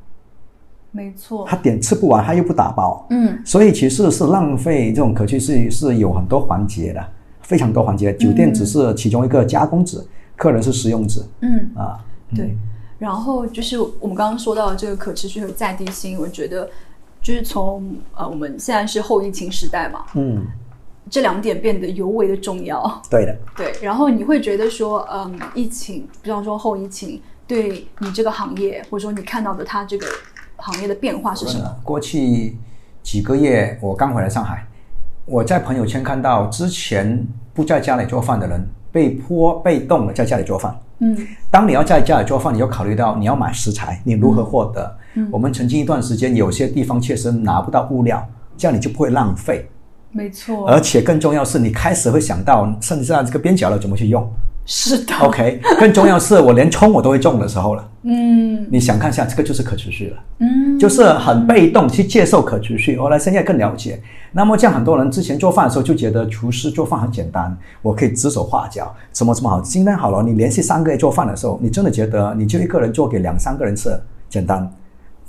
没错，他点吃不完，他又不打包，嗯，所以其实是浪费。这种可持续是有很多环节的，非常多环节。酒店只是其中一个加工者，客人是食用者，嗯啊，对。然后就是我们刚刚说到的这个可持续和在地性，我觉得就是从呃我们现在是后疫情时代嘛，嗯，这两点变得尤为的重要。对的，对。然后你会觉得说，嗯，疫情，比方说后疫情，对你这个行业，或者说你看到的它这个。行业的变化是什么？过去几个月，我刚回来上海，我在朋友圈看到之前不在家里做饭的人，被迫被动的在家里做饭。嗯，当你要在家里做饭，你要考虑到你要买食材，你如何获得？嗯，我们曾经一段时间，有些地方确实拿不到物料，这样你就不会浪费。没错。而且更重要是，你开始会想到，甚至上这个边角料怎么去用？是的。OK，更重要是我连冲我都会种的时候了。嗯你想看一下，这个就是可持续了。嗯，就是很被动去接受可持续，后来现在更了解。那么这样很多人之前做饭的时候就觉得厨师做饭很简单，我可以指手画脚，什么什么好。今天好了，你连续三个月做饭的时候，你真的觉得你就一个人做给两三个人吃简单。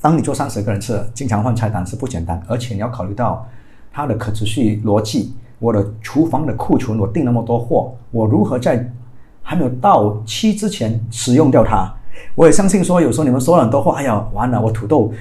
当你做三十个人吃，经常换菜单是不简单，而且你要考虑到它的可持续逻辑。我的厨房的库存，我订那么多货，我如何在还没有到期之前使用掉它？我也相信说，有时候你们说了很多话，哎呀，完了，我土豆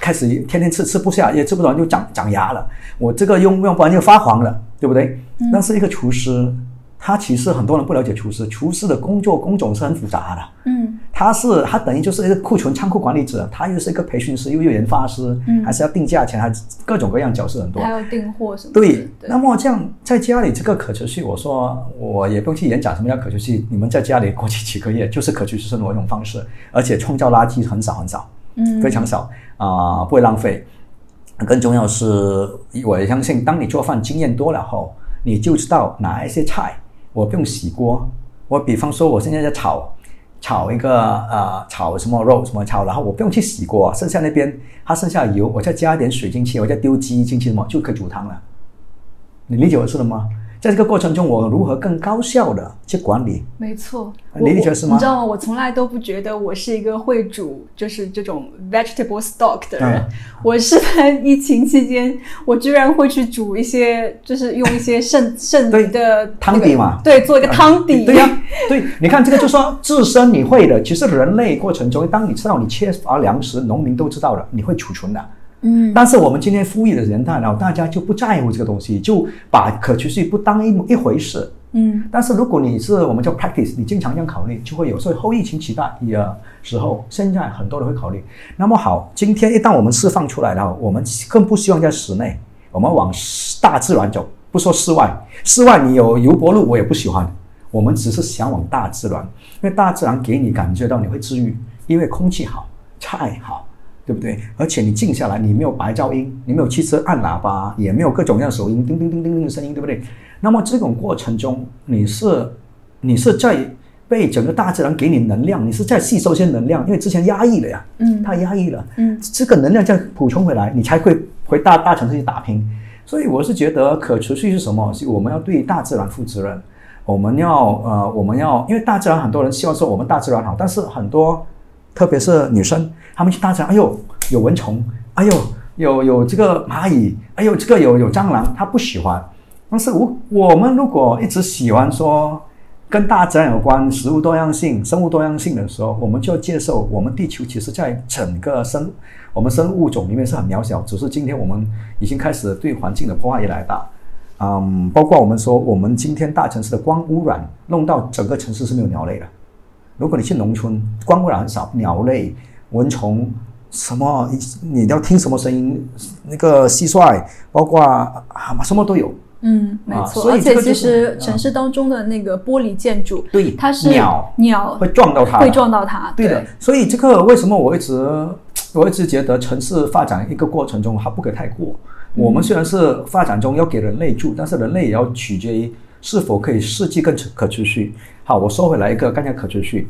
开始天天吃吃不下，也吃不完就长长芽了，我这个用用不完就发黄了，对不对？但是一个厨师，他其实很多人不了解厨师，厨师的工作工种是很复杂的。嗯他是他等于就是一个库存仓库管理者，他又是一个培训师，又有研发师，嗯还是要定价钱，还各种各样角色很多。还要订货什么的。对，那么这样在家里这个可持续，我说我也不用去演讲什么叫可持续，你们在家里过去几个月就是可持续生活一种方式，而且创造垃圾很少很少，嗯非常少啊、不会浪费。更重要是，我也相信，当你做饭经验多了后，你就知道哪一些菜我不用洗锅。我比方说，我现在在炒炒一个呃炒什么肉什么炒，然后我不用去洗锅，剩下那边它剩下油，我再加一点水进去，我再丢鸡进去什么就可以煮汤了。你理解我说的吗？在这个过程中，我如何更高效的去管理？没错，你理解是吗你知道吗？我从来都不觉得我是一个会煮就是这种 vegetable stock 的人。嗯我是在疫情期间，我居然会去煮一些，就是用一些剩 剩余的汤底嘛对，做一个汤底。对呀、对，你看这个就说自身你会的，其实人类过程中，当你知道你缺乏粮食，农民都知道了，你会储存的。嗯但是我们今天富裕的人大呢，大家就不在乎这个东西，就把可持续不当一一回事。嗯但是如果你是我们叫 practice，你经常这样考虑，就会有。时候后疫情期待的时候，现在很多人会考虑。那么好，今天一旦我们释放出来了，我们更不希望在室内，我们往大自然走，不说室外。室外你有油柏路，我也不喜欢。我们只是想往大自然，因为大自然给你感觉到你会治愈，因为空气好，菜好。对不对？而且你静下来，你没有白噪音，你没有汽车按喇叭，也没有各种各样手音，叮叮叮叮叮的声音，对不对？那么这种过程中，你是你是在被整个大自然给你能量，你是在吸收一些能量，因为之前压抑了呀，嗯太压抑了，嗯这个能量再补充回来，你才会回大大城市去打拼。所以我是觉得可持续是什么？是我们要对大自然负责任，我们要呃，我们要因为大自然很多人希望说我们大自然好，但是很多特别是女生，他们去大自然，哎呦有蚊虫，哎呦有有这个蚂蚁，哎呦这个有有蟑螂，他不喜欢。但是我我们如果一直喜欢说跟大自然有关、食物多样性、生物多样性的时候，我们就要接受，我们地球其实在整个生我们生物种里面是很渺小，只是今天我们已经开始对环境的破坏越来越大。嗯，包括我们说，我们今天大城市的光污染，弄到整个城市是没有鸟类的。如果你去农村，光污染很少，鸟类、蚊虫，什么你要听什么声音，那个蟋蟀，包括啊什么都有。嗯，没啊错。所以而且其实城市当中的那个玻璃建筑，对它是鸟鸟会撞到它会撞到它。对的，所以这个为什么我一直我一直觉得城市发展一个过程中，它不可太过。我们虽然是发展中要给人类住，但是人类也要取决于是否可以设计更可持续。好，我收回来一个刚才可持续，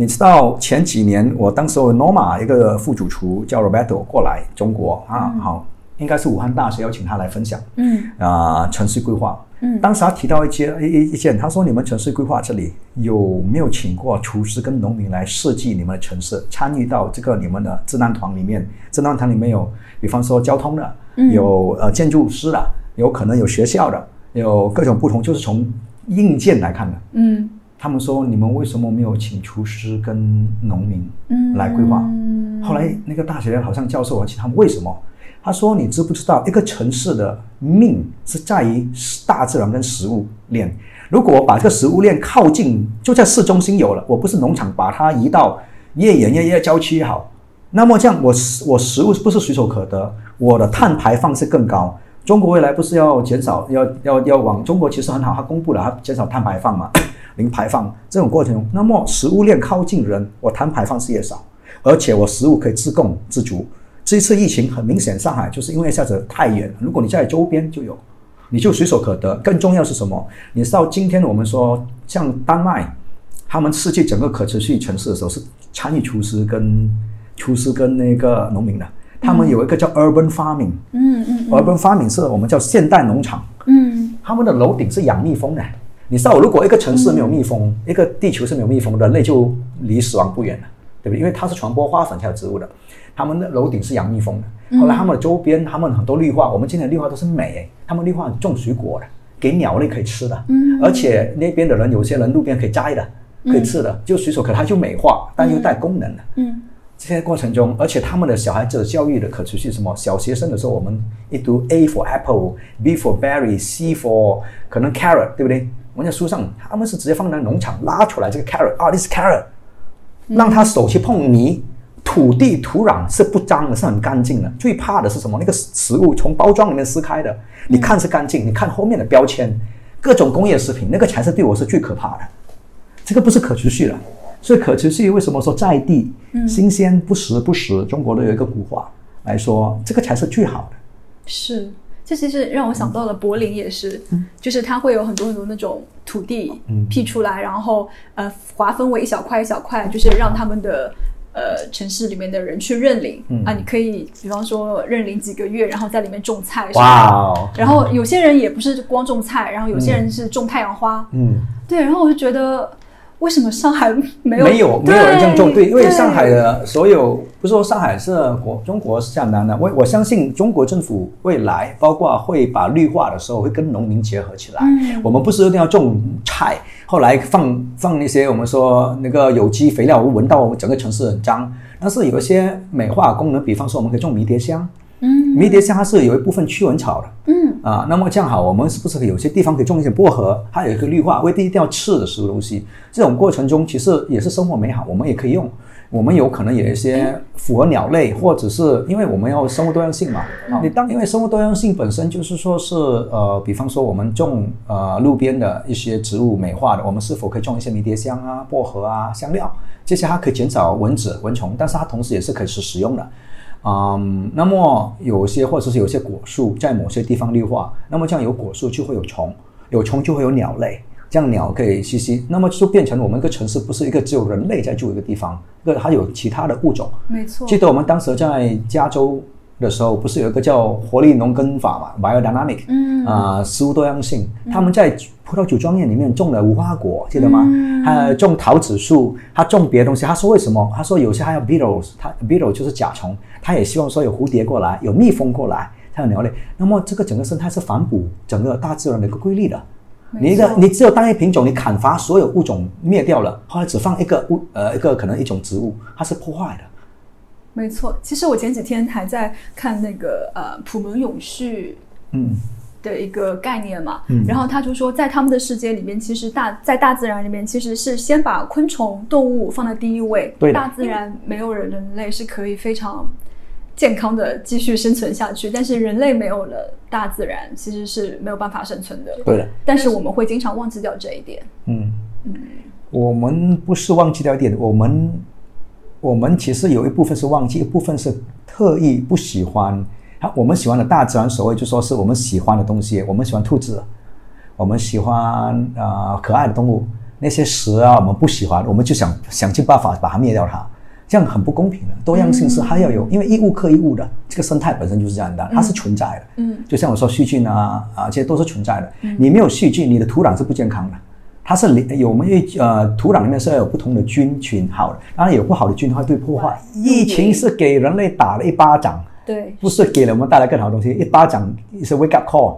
你知道前几年我当时有 Norma 一个副主厨叫 Roberto 过来中国啊，好，应该是武汉大学邀请他来分享。嗯啊、城市规划。嗯当时他提到一些一一一件，他说你们城市规划这里有没有请过厨师跟农民来设计你们的城市，参与到这个你们的智囊团里面？智囊团里面有，比方说交通的，嗯有呃建筑师的，有可能有学校的，有各种不同，就是从硬件来看的。嗯他们说你们为什么没有请厨师跟农民嗯来规划？嗯后来那个大学好像教授我请他们为什么，他说你知不知道一个城市的命是在于大自然跟食物链。如果我把这个食物链靠近，就在市中心有了，我不是农场把它移到越远越越郊区也好，那么这样我食我食物不是随手可得，我的碳排放是更高。中国未来不是要减少，要要要往中国其实很好，它公布了它减少碳排放嘛，零排放这种过程中，那么食物链靠近人，我碳排放是越少，而且我食物可以自供自足。这一次疫情很明显，上海就是因为一下子太远，如果你在周边就有，你就随手可得。更重要是什么？你知道今天我们说像丹麦，他们设计整个可持续城市的时候是参与厨师跟厨师跟那个农民的。他们有一个叫 urban farming，嗯嗯 urban farming 是我们叫现代农场。嗯他们的楼顶是养蜜蜂的。你知道，如果一个城市没有蜜蜂，一个地球是没有蜜蜂，人类就离死亡不远了，对不对？因为它是传播花粉才有植物的。他们的楼顶是养蜜蜂的。后来他们的周边，他们很多绿化，我们今天的绿化都是美，他们绿化种水果的，给鸟类可以吃的。嗯而且那边的人，有些人路边可以摘的，可以吃的，就随手可，它就美化，但又带功能的。嗯这些过程中，而且他们的小孩子的教育的可持续什么？小学生的时候，我们一读 A for apple，B for berry，C for 可能 carrot，对不对？我们在书上，他们是直接放在农场拉出来这个 carrot，啊，这是 carrot，让他手去碰泥，土地土壤是不脏的，是很干净的。最怕的是什么？那个食物从包装里面撕开的，你看是干净，你看后面的标签，各种工业食品，那个才是对我是最可怕的。这个不是可持续的。所以可持续为什么说在地、新鲜不时不食？中国都有一个古话来说，这个才是最好的。是。这其实让我想到了柏林也是，就是它会有很多很多那种土地辟出来，然后呃划分为一小块一小块，就是让他们的呃城市里面的人去认领、啊，你可以比方说认领几个月，然后在里面种菜什么的。哇哦，然后有些人也不是光种菜，然后有些人是种太阳花。嗯，对，然后我就觉得，为什么上海没有？没有没有人这样做，对，因为上海的所有不是说上海是国中国是这样的，我我相信中国政府未来包括会把绿化的时候会跟农民结合起来。嗯。我们不是一定要种菜，后来放放那些我们说那个有机肥料，闻到整个城市很脏，但是有一些美化功能，比方说我们可以种迷迭香。嗯迷迭香它是有一部分驱蚊草的，嗯啊，那么这样好，我们是不是有些地方可以种一些薄荷？它有一个绿化，未必一定要吃的食物东西。这种过程中，其实也是生活美好，我们也可以用。我们有可能有一些符合鸟类，或者是因为我们要生物多样性嘛。你当因为生物多样性本身就是说是呃，比方说我们种呃路边的一些植物美化的，我们是否可以种一些迷迭香啊、薄荷啊、香料这些？它可以减少蚊子、蚊虫，但是它同时也是可以是使用的。嗯，那么有些或者是有些果树在某些地方绿化，那么这样有果树就会有虫，有虫就会有鸟类，这样鸟可以栖息，那么就变成我们一个城市不是一个只有人类在住一个地方，一个还有其他的物种。没错，记得我们当时在加州的时候，不是有一个叫活力农耕法嘛，biodynamic，嗯啊、食物多样性，他们在葡萄酒庄园里面种了无花果，记得吗？嗯还种桃子树，他种别的东西。他说为什么？他说有些还有 beetles，他 beetle 就是甲虫，他也希望说有蝴蝶过来，有蜜蜂过来，他有鸟类。那么这个整个生态是反哺整个大自然的一个规律的。你一个你只有单一品种，你砍伐所有物种灭掉了，后来只放一个物呃一个可能一种植物，它是破坏的。没错。其实我前几天还在看那个呃普门永续嗯的一个概念嘛，嗯然后他就说，在他们的世界里面，其实大在大自然里面，其实是先把昆虫、动物放在第一位，对大自然没有人人类是可以非常健康的继续生存下去，但是人类没有了大自然，其实是没有办法生存的。对的。但是我们会经常忘记掉这一点。嗯嗯，我们不是忘记掉一点，我们我们其实有一部分是忘记，一部分是特意不喜欢。啊，我们喜欢的大自然，所谓就说是我们喜欢的东西，我们喜欢兔子，我们喜欢啊、呃可爱的动物，那些蛇啊我们不喜欢，我们就想想尽办法把它灭掉它，这样很不公平的。多样性是还要有，因为一物克一物的，这个生态本身就是这样的，它是存在的。嗯，就像我说细菌啊啊，这些都是存在的。你没有细菌，你的土壤是不健康的。它是里有没有呃土壤里面是要有不同的菌群好的，当然有不好的菌它会破坏。疫情是给人类打了一巴掌，对，不是给了我们带来更好的东西，一巴掌是 wake up call，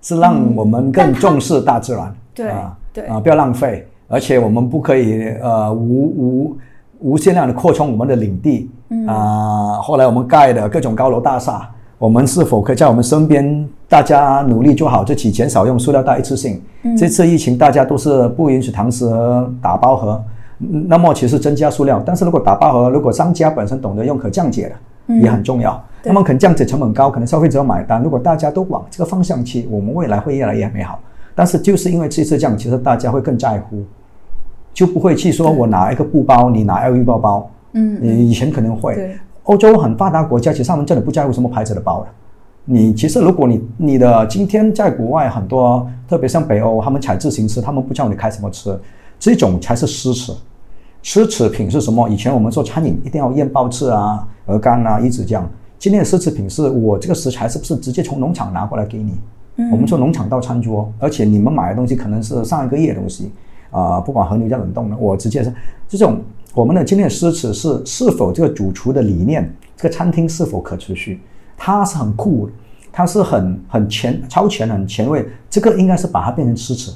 是让我们更重视大自然。对啊对啊，不要浪费，而且我们不可以呃无无无限量的扩充我们的领地。啊，后来我们盖的各种高楼大厦，我们是否可以在我们身边大家努力做好这起减少用塑料袋一次性？这次疫情大家都是不允许堂食和打包盒，嗯那么其实增加塑料，但是如果打包盒，如果商家本身懂得用可降解的，也很重要。那么可能降解成本高，可能消费者买单。如果大家都往这个方向去，我们未来会越来越美好。但是就是因为这次这样，其实大家会更在乎，就不会去说我拿一个布包，你拿 LV 包包。嗯，以前可能会，欧洲很发达国家，其实他们真的不在乎什么牌子的包的。你其实如果你你的今天在国外很多，特别像北欧，他们踩自行车，他们不知道你开什么车，这种才是奢侈。奢侈品是什么？以前我们做餐饮一定要验报纸啊、鹅肝啊、鱼子酱。今天的奢侈品是我这个食材是不是直接从农场拿过来给你？我们从农场到餐桌，而且你们买的东西可能是上一个月的东西啊、不管和牛在冷冻的，我直接是这种我们的今天的奢侈是是否这个主厨的理念，这个餐厅是否可持续？它是很酷，它是很很前超前很前卫，这个应该是把它变成奢侈，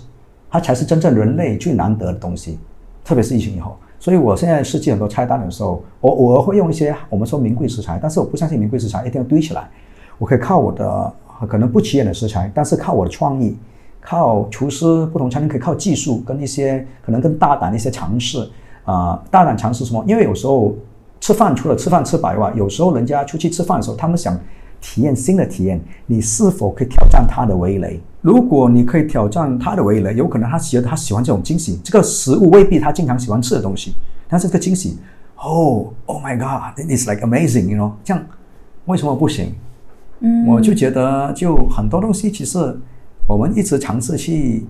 它才是真正人类最难得的东西，特别是疫情以后。所以我现在设计很多菜单的时候，我偶尔会用一些我们说名贵食材，但是我不相信名贵食材一定要堆起来，我可以靠我的可能不起眼的食材，但是靠我的创意，靠厨师不同餐厅可以靠技术跟一些可能更大胆的一些尝试啊、大胆尝试什么？因为有时候吃饭除了吃饭吃白外，有时候人家出去吃饭的时候，他们想体验新的体验，你是否可以挑战他的味蕾？如果你可以挑战他的味蕾，有可能他觉得他喜欢这种惊喜，这个食物未必他经常喜欢吃的东西，但是这个惊喜，哦，Oh my god, it is like amazing，you know，这样为什么不行？嗯我就觉得就很多东西其实我们一直尝试去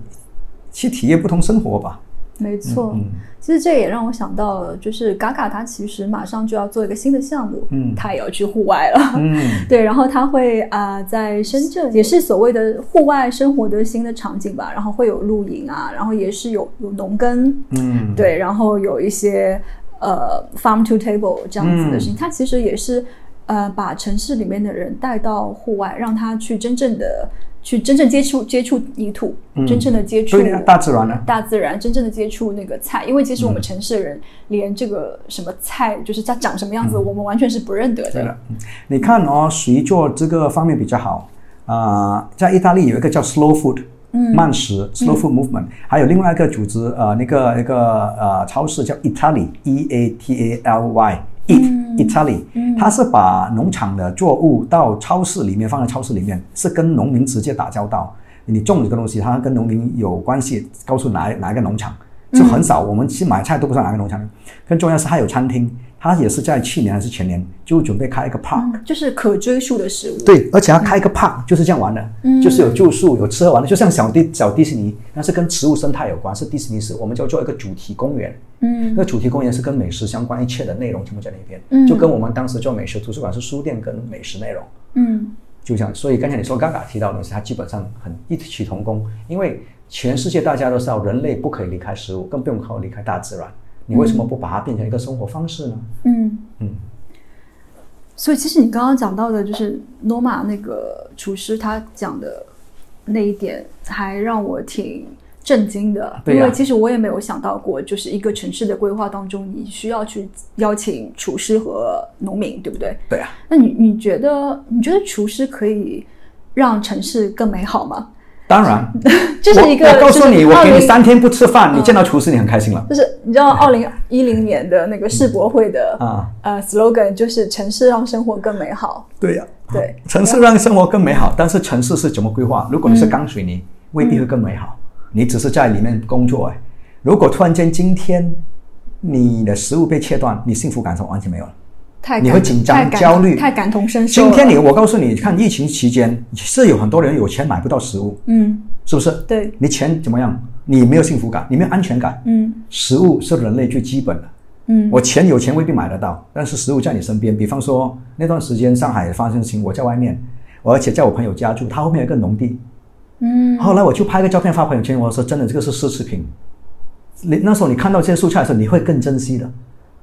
去体验不同生活吧。没错，嗯。其实这也让我想到了，就是 Gaga 他其实马上就要做一个新的项目，嗯。他也要去户外了。嗯。对，然后他会啊、呃在深圳也是所谓的户外生活的新的场景吧，然后会有露营啊，然后也是有有农耕，嗯，对，然后有一些呃 farm to table 这样子的事情，他其实也是呃把城市里面的人带到户外，让他去真正的去真正接触接触泥土，嗯。真正的接触大自然呢？大自然真正的接触那个菜，因为其实我们城市人连这个什么菜就是它长什么样子，我们完全是不认得的。对了，嗯你看哦，谁做这个方面比较好？啊、在意大利有一个叫 Slow Food，嗯，慢食 Slow Food Movement，、还有另外一个组织，呃，那个那个呃超市叫 Italy，E A T A L Y，Eat、Italy，它是把农场的作物到超市里面放在超市里面，是跟农民直接打交道。你种这个东西，它跟农民有关系，告诉哪哪一个农场，就很少。我们去买菜都不知道哪个农场。更重要是，它有餐厅，它也是在去年还是前年就准备开一个 park，、就是可追溯的食物。对，而且它开一个 park 就是这样玩的，就是有住宿、有吃喝玩乐，就像小迪小迪士尼，那是跟植物生态有关，是迪士尼是我们叫做一个主题公园。嗯那个主题公园是跟美食相关，一切的内容全部在那边，嗯就跟我们当时做美食图书馆是书店跟美食内容。嗯就这样，所以刚才你说嘎嘎提到的东西，它基本上很异曲同工，因为全世界大家都知道人类不可以离开食物，更不用靠离开大自然。你为什么不把它变成一个生活方式呢？嗯嗯，所以其实你刚刚讲到的，就是诺玛那个厨师他讲的那一点，还让我挺震惊的。因为其实我也没有想到过，就是一个城市的规划当中，你需要去邀请厨师和农民，对不对？对啊，那你你觉得你觉得厨师可以让城市更美好吗？当然，这是一个，我我告诉你，就是我给你三天不吃饭，你见到厨师你很开心了。就是你知道，二零一零年的那个世博会的、啊呃 slogan 就是“城市让生活更美好对呀、”。对，城市让生活更美好，但是城市是怎么规划？如果你是钢水泥，未必会更美好。你只是在里面工作哎。如果突然间今天你的食物被切断，你幸福感是完全没有了。太你会紧张焦虑太感同身受。今天你，我告诉你，看疫情期间是有很多人有钱买不到食物，嗯是不是？对你钱怎么样？你没有幸福感，你没有安全感。嗯食物是人类最基本的。嗯我钱有钱未必买得到，但是食物在你身边。比方说那段时间上海发生事情，我在外面，我而且在我朋友家住，他后面有一个农地。嗯后来我就拍个照片发朋友圈，我说真的，这个是奢侈品。你那时候你看到这些蔬菜的时候，你会更珍惜的。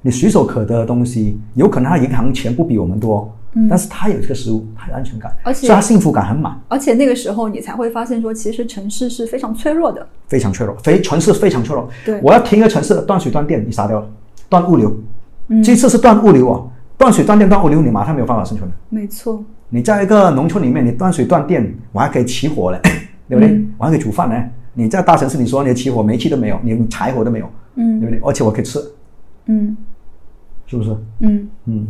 你随手可得的东西，有可能他银行钱不比我们多，但是他有这个食物，他有安全感，嗯而且所以他幸福感很满，而且那个时候你才会发现说，其实城市是非常脆弱的。非常脆弱，非城市非常脆弱。对我要停一个城市断水断电，你杀掉了，断物流，嗯这次是断物流啊，断水断电断物流，你马上没有办法生存了。没错，你在一个农村里面，你断水断电，我还可以起火嘞，对不对？嗯我还可以煮饭嘞。你在大城市，你说你起火，煤气都没有，你柴火都没有，嗯对嗯不对？而且我可以吃，嗯是不是？嗯。嗯，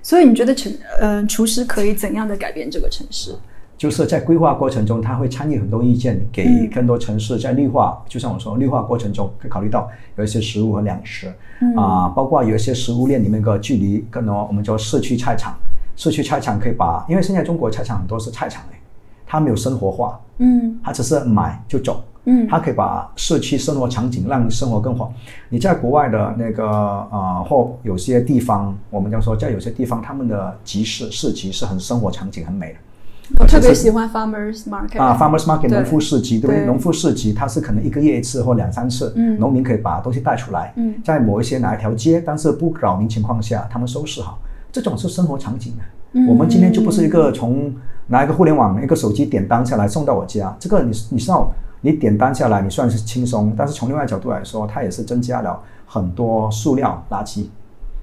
所以你觉得城呃厨师可以怎样的改变这个城市？就是在规划过程中，他会参与很多意见，给嗯更多城市在绿化，就像我说，绿化过程中可以考虑到有一些食物和粮食，嗯啊、包括有一些食物链里面的距离更多，我们叫社区菜场。社区菜场可以把，因为现在中国菜场很多是菜场哎，它没有生活化，嗯它只是买就走，嗯它可以把社区生活场景让生活更好。你在国外的那个呃，或有些地方，我们讲说，在有些地方，他们的集市市集是很生活场景很美的。我特别喜欢 farmers market 啊，farmers market 农夫市集，对不对？对农夫市集它是可能一个月一次或两三次，嗯农民可以把东西带出来，嗯在某一些哪一条街，但是不扰民情况下，他们收拾好，这种是生活场景啊。嗯我们今天就不是一个从拿一个互联网一个手机点单下来送到我家，这个你你知道，你点单下来你算是轻松，但是从另外角度来说，它也是增加了很多塑料垃圾。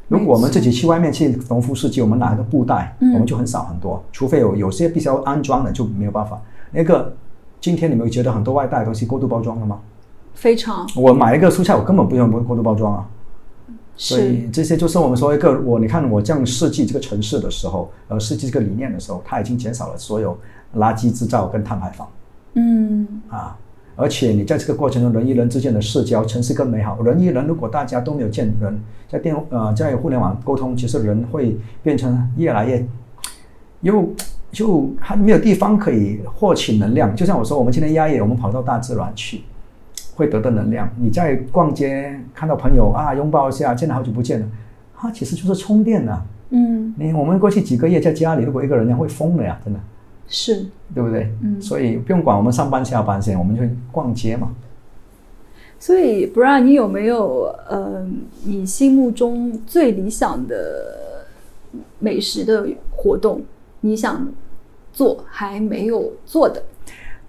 如果我们自己去外面去农夫市集，我们拿一个布袋，嗯我们就很少很多，除非有有些必须要安装的就没有办法。那个今天你们有觉得很多外带的东西过度包装了吗？非常我买一个蔬菜，我根本不用过度包装啊。所是以这些就是我们说一个我，你看我这样设计这个城市的时候，呃，设计这个理念的时候，它已经减少了所有垃圾制造跟碳排放嗯啊。而且你在这个过程中，人与人之间的社交，城市更美好。人与人如果大家都没有见人，在电呃在互联网沟通，其实人会变成越来越又就还没有地方可以获取能量。就像我说，我们今天压抑，我们跑到大自然去，会得到能量。你在逛街看到朋友啊，拥抱一下，见了好久不见了，啊，其实就是充电呐、嗯你我们过去几个月在家里，如果一个人会疯了呀，真的，是对不对？嗯所以不用管我们上班下班先，我们就逛街嘛。所以，不然你有没有呃，你心目中最理想的美食的活动？你想做还没有做的？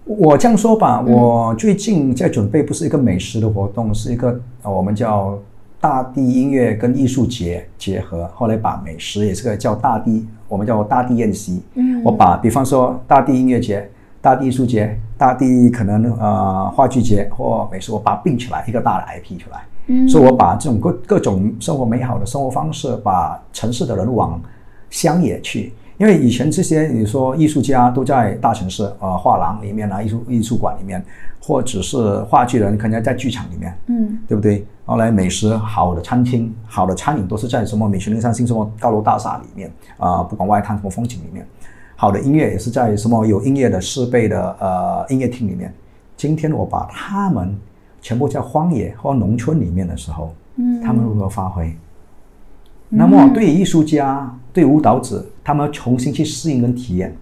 我这样说吧，嗯我最近在准备不是一个美食的活动，是一个呃我们叫大地音乐跟艺术节结合，后来把美食也是个叫大地，我们叫大地宴席。嗯我把比方说大地音乐节、大地艺术节、大地可能呃话剧节或美术，我把它并起来一个大的 IP 出来。嗯所以我把这种各各种生活美好的生活方式，把城市的人往乡野去。因为以前这些你说艺术家都在大城市，呃，画廊里面啊，艺术艺术馆里面，或者是话剧人可能在剧场里面，嗯对不对？后来美食好的餐厅、好的餐饮都是在什么米其林三星什么高楼大厦里面啊、不管外滩什么风景里面。好的音乐也是在什么有音乐的设备的呃音乐厅里面。今天我把他们全部在荒野或农村里面的时候，嗯他们如何发挥？那么对于艺术家、对舞蹈者，他们重新去适应跟体验，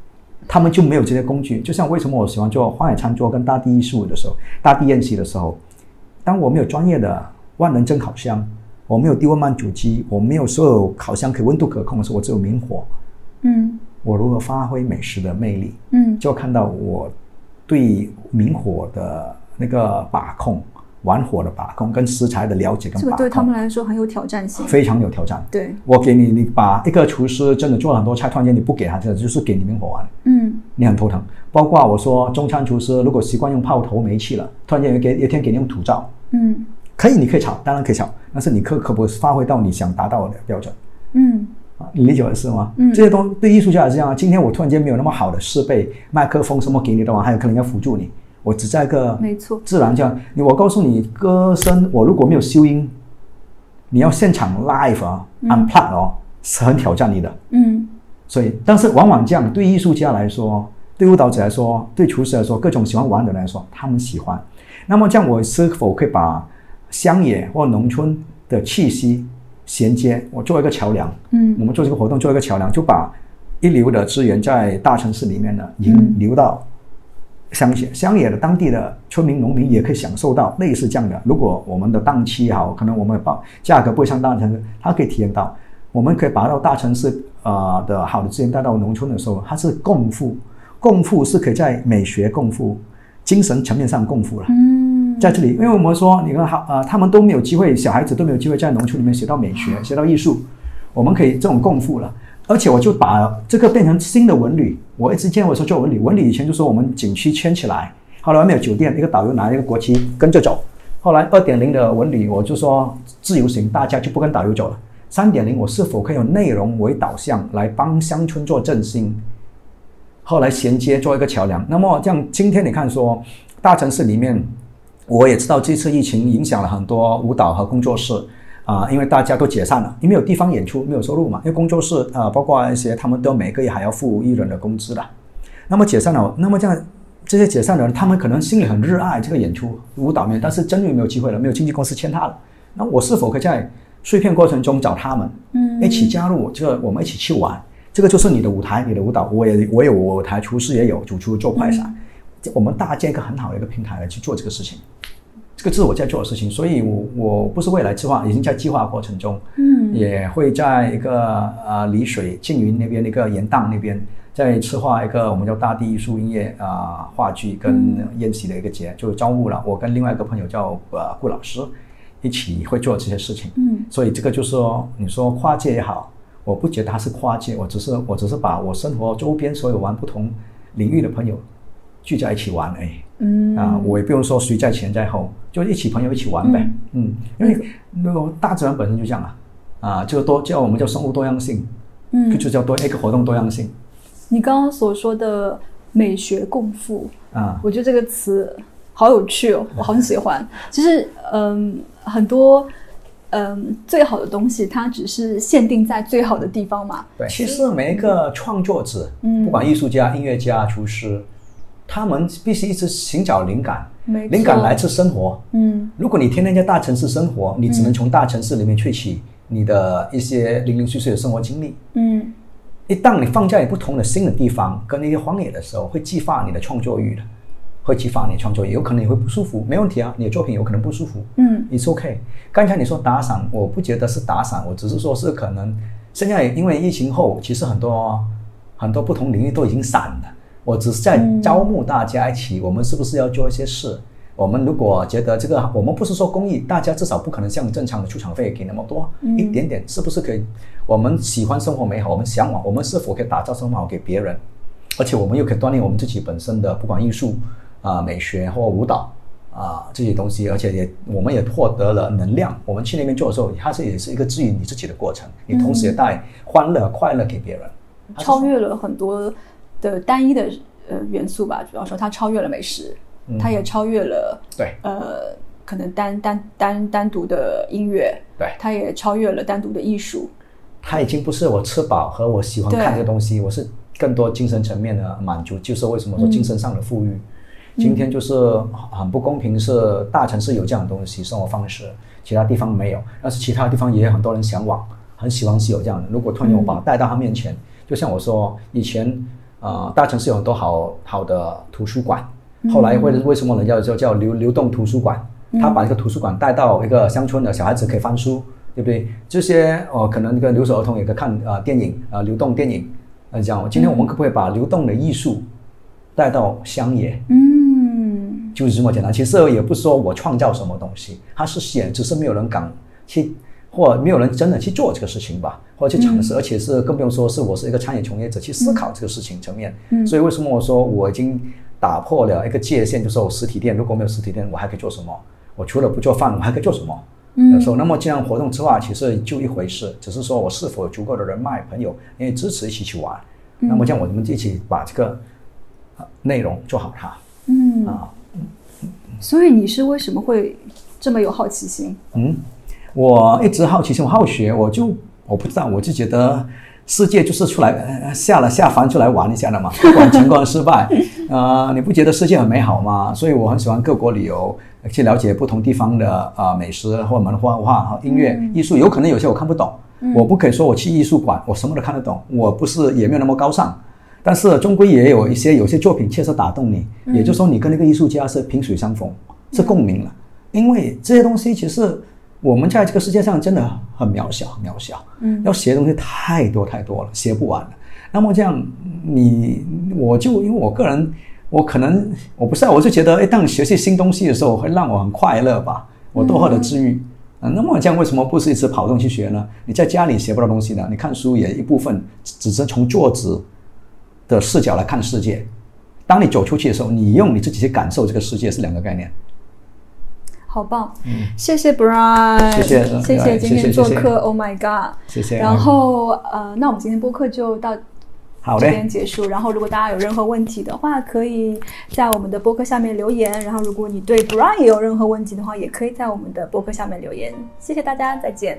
他们就没有这些工具。就像为什么我喜欢做荒野餐桌跟大地艺术的时候，大地宴席的时候，当我没有专业的万能蒸烤箱，我没有低温慢煮机，我没有所有烤箱可以温度可控的时候，我只有明火，嗯我如何发挥美食的魅力？嗯就要看到我对明火的那个把控、玩火的把控跟食材的了解跟把控，这个对他们来说很有挑战性。非常有挑战。对，我给你，你把一个厨师真的做了很多菜，突然间你不给他这个，就是给你明火玩，嗯你很头疼。包括我说中餐厨师如果习惯用炮头煤气了，突然间有一给有一天给你用土灶，嗯可以你可以炒，当然可以炒，但是你可可不发挥到你想达到的标准。嗯啊，你理解我的意思吗？嗯这些东对艺术家也是这样啊。今天我突然间没有那么好的设备，麦克风什么给你的话，还有可能要辅助你。我只在一个没错自然这样。你我告诉你，歌声我如果没有修音，你要现场 live 啊、unplug 哦，是很挑战你的。嗯所以，但是往往这样，对艺术家来说，对舞蹈者来说，对厨师来说，各种喜欢玩的人来说，他们喜欢。那么这样，我是否可以把乡野或农村的气息衔接？我做一个桥梁。嗯我们做这个活动做一个桥梁，就把一流的资源在大城市里面呢引嗯流到乡野，乡野的当地的村民、农民也可以享受到类似这样的。如果我们的档期好，可能我们的报价格不会像大城市，他可以体验到。我们可以把到大城市呃的好的资源带到农村的时候，它是共富，共富是可以在美学共富、精神层面上共富了。嗯，在这里，因为我们说，你看，好，呃，他们都没有机会，小孩子都没有机会在农村里面学到美学，学到艺术，我们可以这种共富了。而且我就把这个变成新的文旅。我一直见我说做文旅，文旅以前就说我们景区圈起来，后来外面有酒店，一个导游拿一个国旗跟着走。后来二点零的文旅，我就说自由行，大家就不跟导游走了。三点零，我是否可以有内容为导向来帮乡村做振兴？后来衔接做一个桥梁。那么这样，今天你看说，大城市里面，我也知道这次疫情影响了很多舞蹈和工作室啊、因为大家都解散了，因为有地方演出没有收入嘛，因为工作室啊、包括一些他们都每个月还要付艺人的工资的。那么解散了，那么这样这些解散的人，他们可能心里很热爱这个演出舞蹈面，但是真的没有机会了，没有经纪公司签他了。那我是否可以在碎片过程中找他们，嗯一起加入这个，我们一起去玩？这个就是你的舞台，你的舞蹈，我也我有我舞台，厨师也有，主厨做快闪，我们搭建一个很好的一个平台来去做这个事情。这个是我在做的事情，所以我我不是未来计划，已经在计划过程中，嗯也会在一个呃丽水缙云那边的一个盐荡那边，在策划一个我们叫大地艺术音乐啊、话剧跟宴席的一个节，就招募了我跟另外一个朋友叫呃顾老师，一起会做这些事情。嗯所以这个就是说，你说跨界也好，我不觉得它是跨界，我只是我只是把我生活周边所有玩不同领域的朋友聚在一起玩而已。嗯啊，我也不用说谁在前在后，就一起朋友一起玩呗。嗯，因为那个大自然本身就这样啊，啊，就多叫我们叫生物多样性，嗯，就叫多一个活动多样性你刚刚所说的美学共富，啊。我觉得这个词好有趣哦，我很喜欢。其实，嗯，很多嗯最好的东西，它只是限定在最好的地方嘛。对，其实每一个创作者，嗯不管艺术家、音乐家、厨师，他们必须一直寻找灵感，灵感来自生活。嗯如果你天天在大城市生活，你只能从大城市里面萃取你的一些零零碎碎的生活经历。嗯一旦你放在不同的新的地方跟那些荒野的时候，会激发你的创作欲的，会激发你的创作欲，有可能你会不舒服，没问题啊，你的作品有可能不舒服，嗯，it's okay。刚才你说打伞，我不觉得是打伞，我只是说是可能现在因为疫情后，其实很多很多不同领域都已经散了，我只是在招募大家一起，我们是不是要做一些事？我们如果觉得这个，我们不是说公益，大家至少不可能像正常的出场费给那么多，一点点是不是可以？我们喜欢生活美好，我们向往，我们是否可以打造生活好给别人？而且我们又可以锻炼我们自己本身的，不管艺术啊、美学或舞蹈啊、这些东西，而且也我们也获得了能量。我们去那边做的时候，它是也是一个治愈你自己的过程，你同时也带欢乐、快乐给别人。超越了很多的单一的呃元素吧，比方说它超越了美食，它也超越了对呃可能单单单单独的音乐，对它也超越了单独的艺术。它已经不是我吃饱和我喜欢看对这个东西，我是更多精神层面的满足。就是为什么说精神上的富裕，今天就是很不公平，是大城市有这样的东西生活方式，其他地方没有，但是其他地方也有很多人向往，很喜欢是有这样的。如果突然我把它带到他面前，就像我说，以前呃大城市有很多好好的图书馆，后来为为什么人家叫叫流流动图书馆？他把一个图书馆带到一个乡村的小孩子可以翻书，对不对？这些哦，可能这个留守儿童也可以看啊、呃电影啊、呃流动电影，呃，这样。今天我们可不可以把流动的艺术带到乡野？嗯就是这么简单。其实也不是说我创造什么东西，它是写，只是没有人敢去，或没有人真的去做这个事情吧，或者去尝试，而且是更不用说是我是一个餐饮从业者去思考这个事情层面。所以为什么我说我已经打破了一个界限，就是我实体店如果没有实体店，我还可以做什么？我除了不做饭，我还可以做什么？嗯，说那么这样活动之外，其实就一回事，只是说我是否有足够的人脉、朋友因为支持一起去玩。那么这样我们一起把这个呃内容做好它。嗯，啊，所以你是为什么会这么有好奇心？嗯，我一直好奇心，我好学，我就我不知道，我就觉得世界就是出来呃下了下凡出来玩一下的嘛，不管成功失败，呃，你不觉得世界很美好吗？所以我很喜欢各国旅游，去了解不同地方的啊、呃美食或文化、文化和音乐、艺术，有可能有些我看不懂，我不可以说我去艺术馆我什么都看得懂，我不是也没有那么高尚。但是终归也有一些有些作品确实打动你，也就是说你跟那个艺术家是萍水相逢，是共鸣了。因为这些东西其实我们在这个世界上真的很渺小，很渺小。嗯，要学的东西太多太多了，学不完了。那么这样，你我就因为我个人，我可能我不知道，我就觉得，哎，当你学习新东西的时候，会让我很快乐吧，我多获得治愈。啊，那么这样为什么不是一直跑动去学呢？你在家里学不到东西的，你看书也一部分只是从作者的视角来看世界。当你走出去的时候，你用你自己去感受这个世界是两个概念。好棒，谢谢 Brian，谢谢谢谢哎今天做客，Oh my God，谢谢然后呃，那我们今天播客就到这好嘞边结束。然后如果大家有任何问题的话，可以在我们的播客下面留言。然后如果你对 Brian 也有任何问题的话，也可以在我们的播客下面留言。谢谢大家，再见。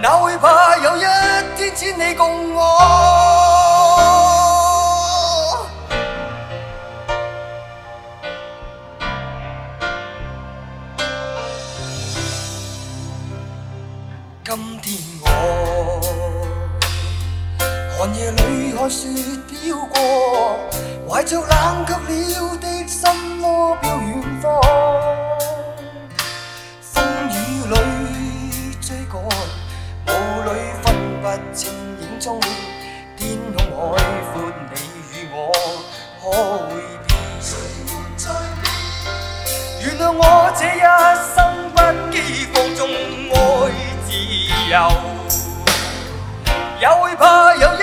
哪会怕有一天只你共我？今天我寒夜里看雪飘过，怀着冷却了的心窝飘远方。不清影踪。天空海阔，你与我可会变？原谅我这一生不羁放纵爱自由，也会怕有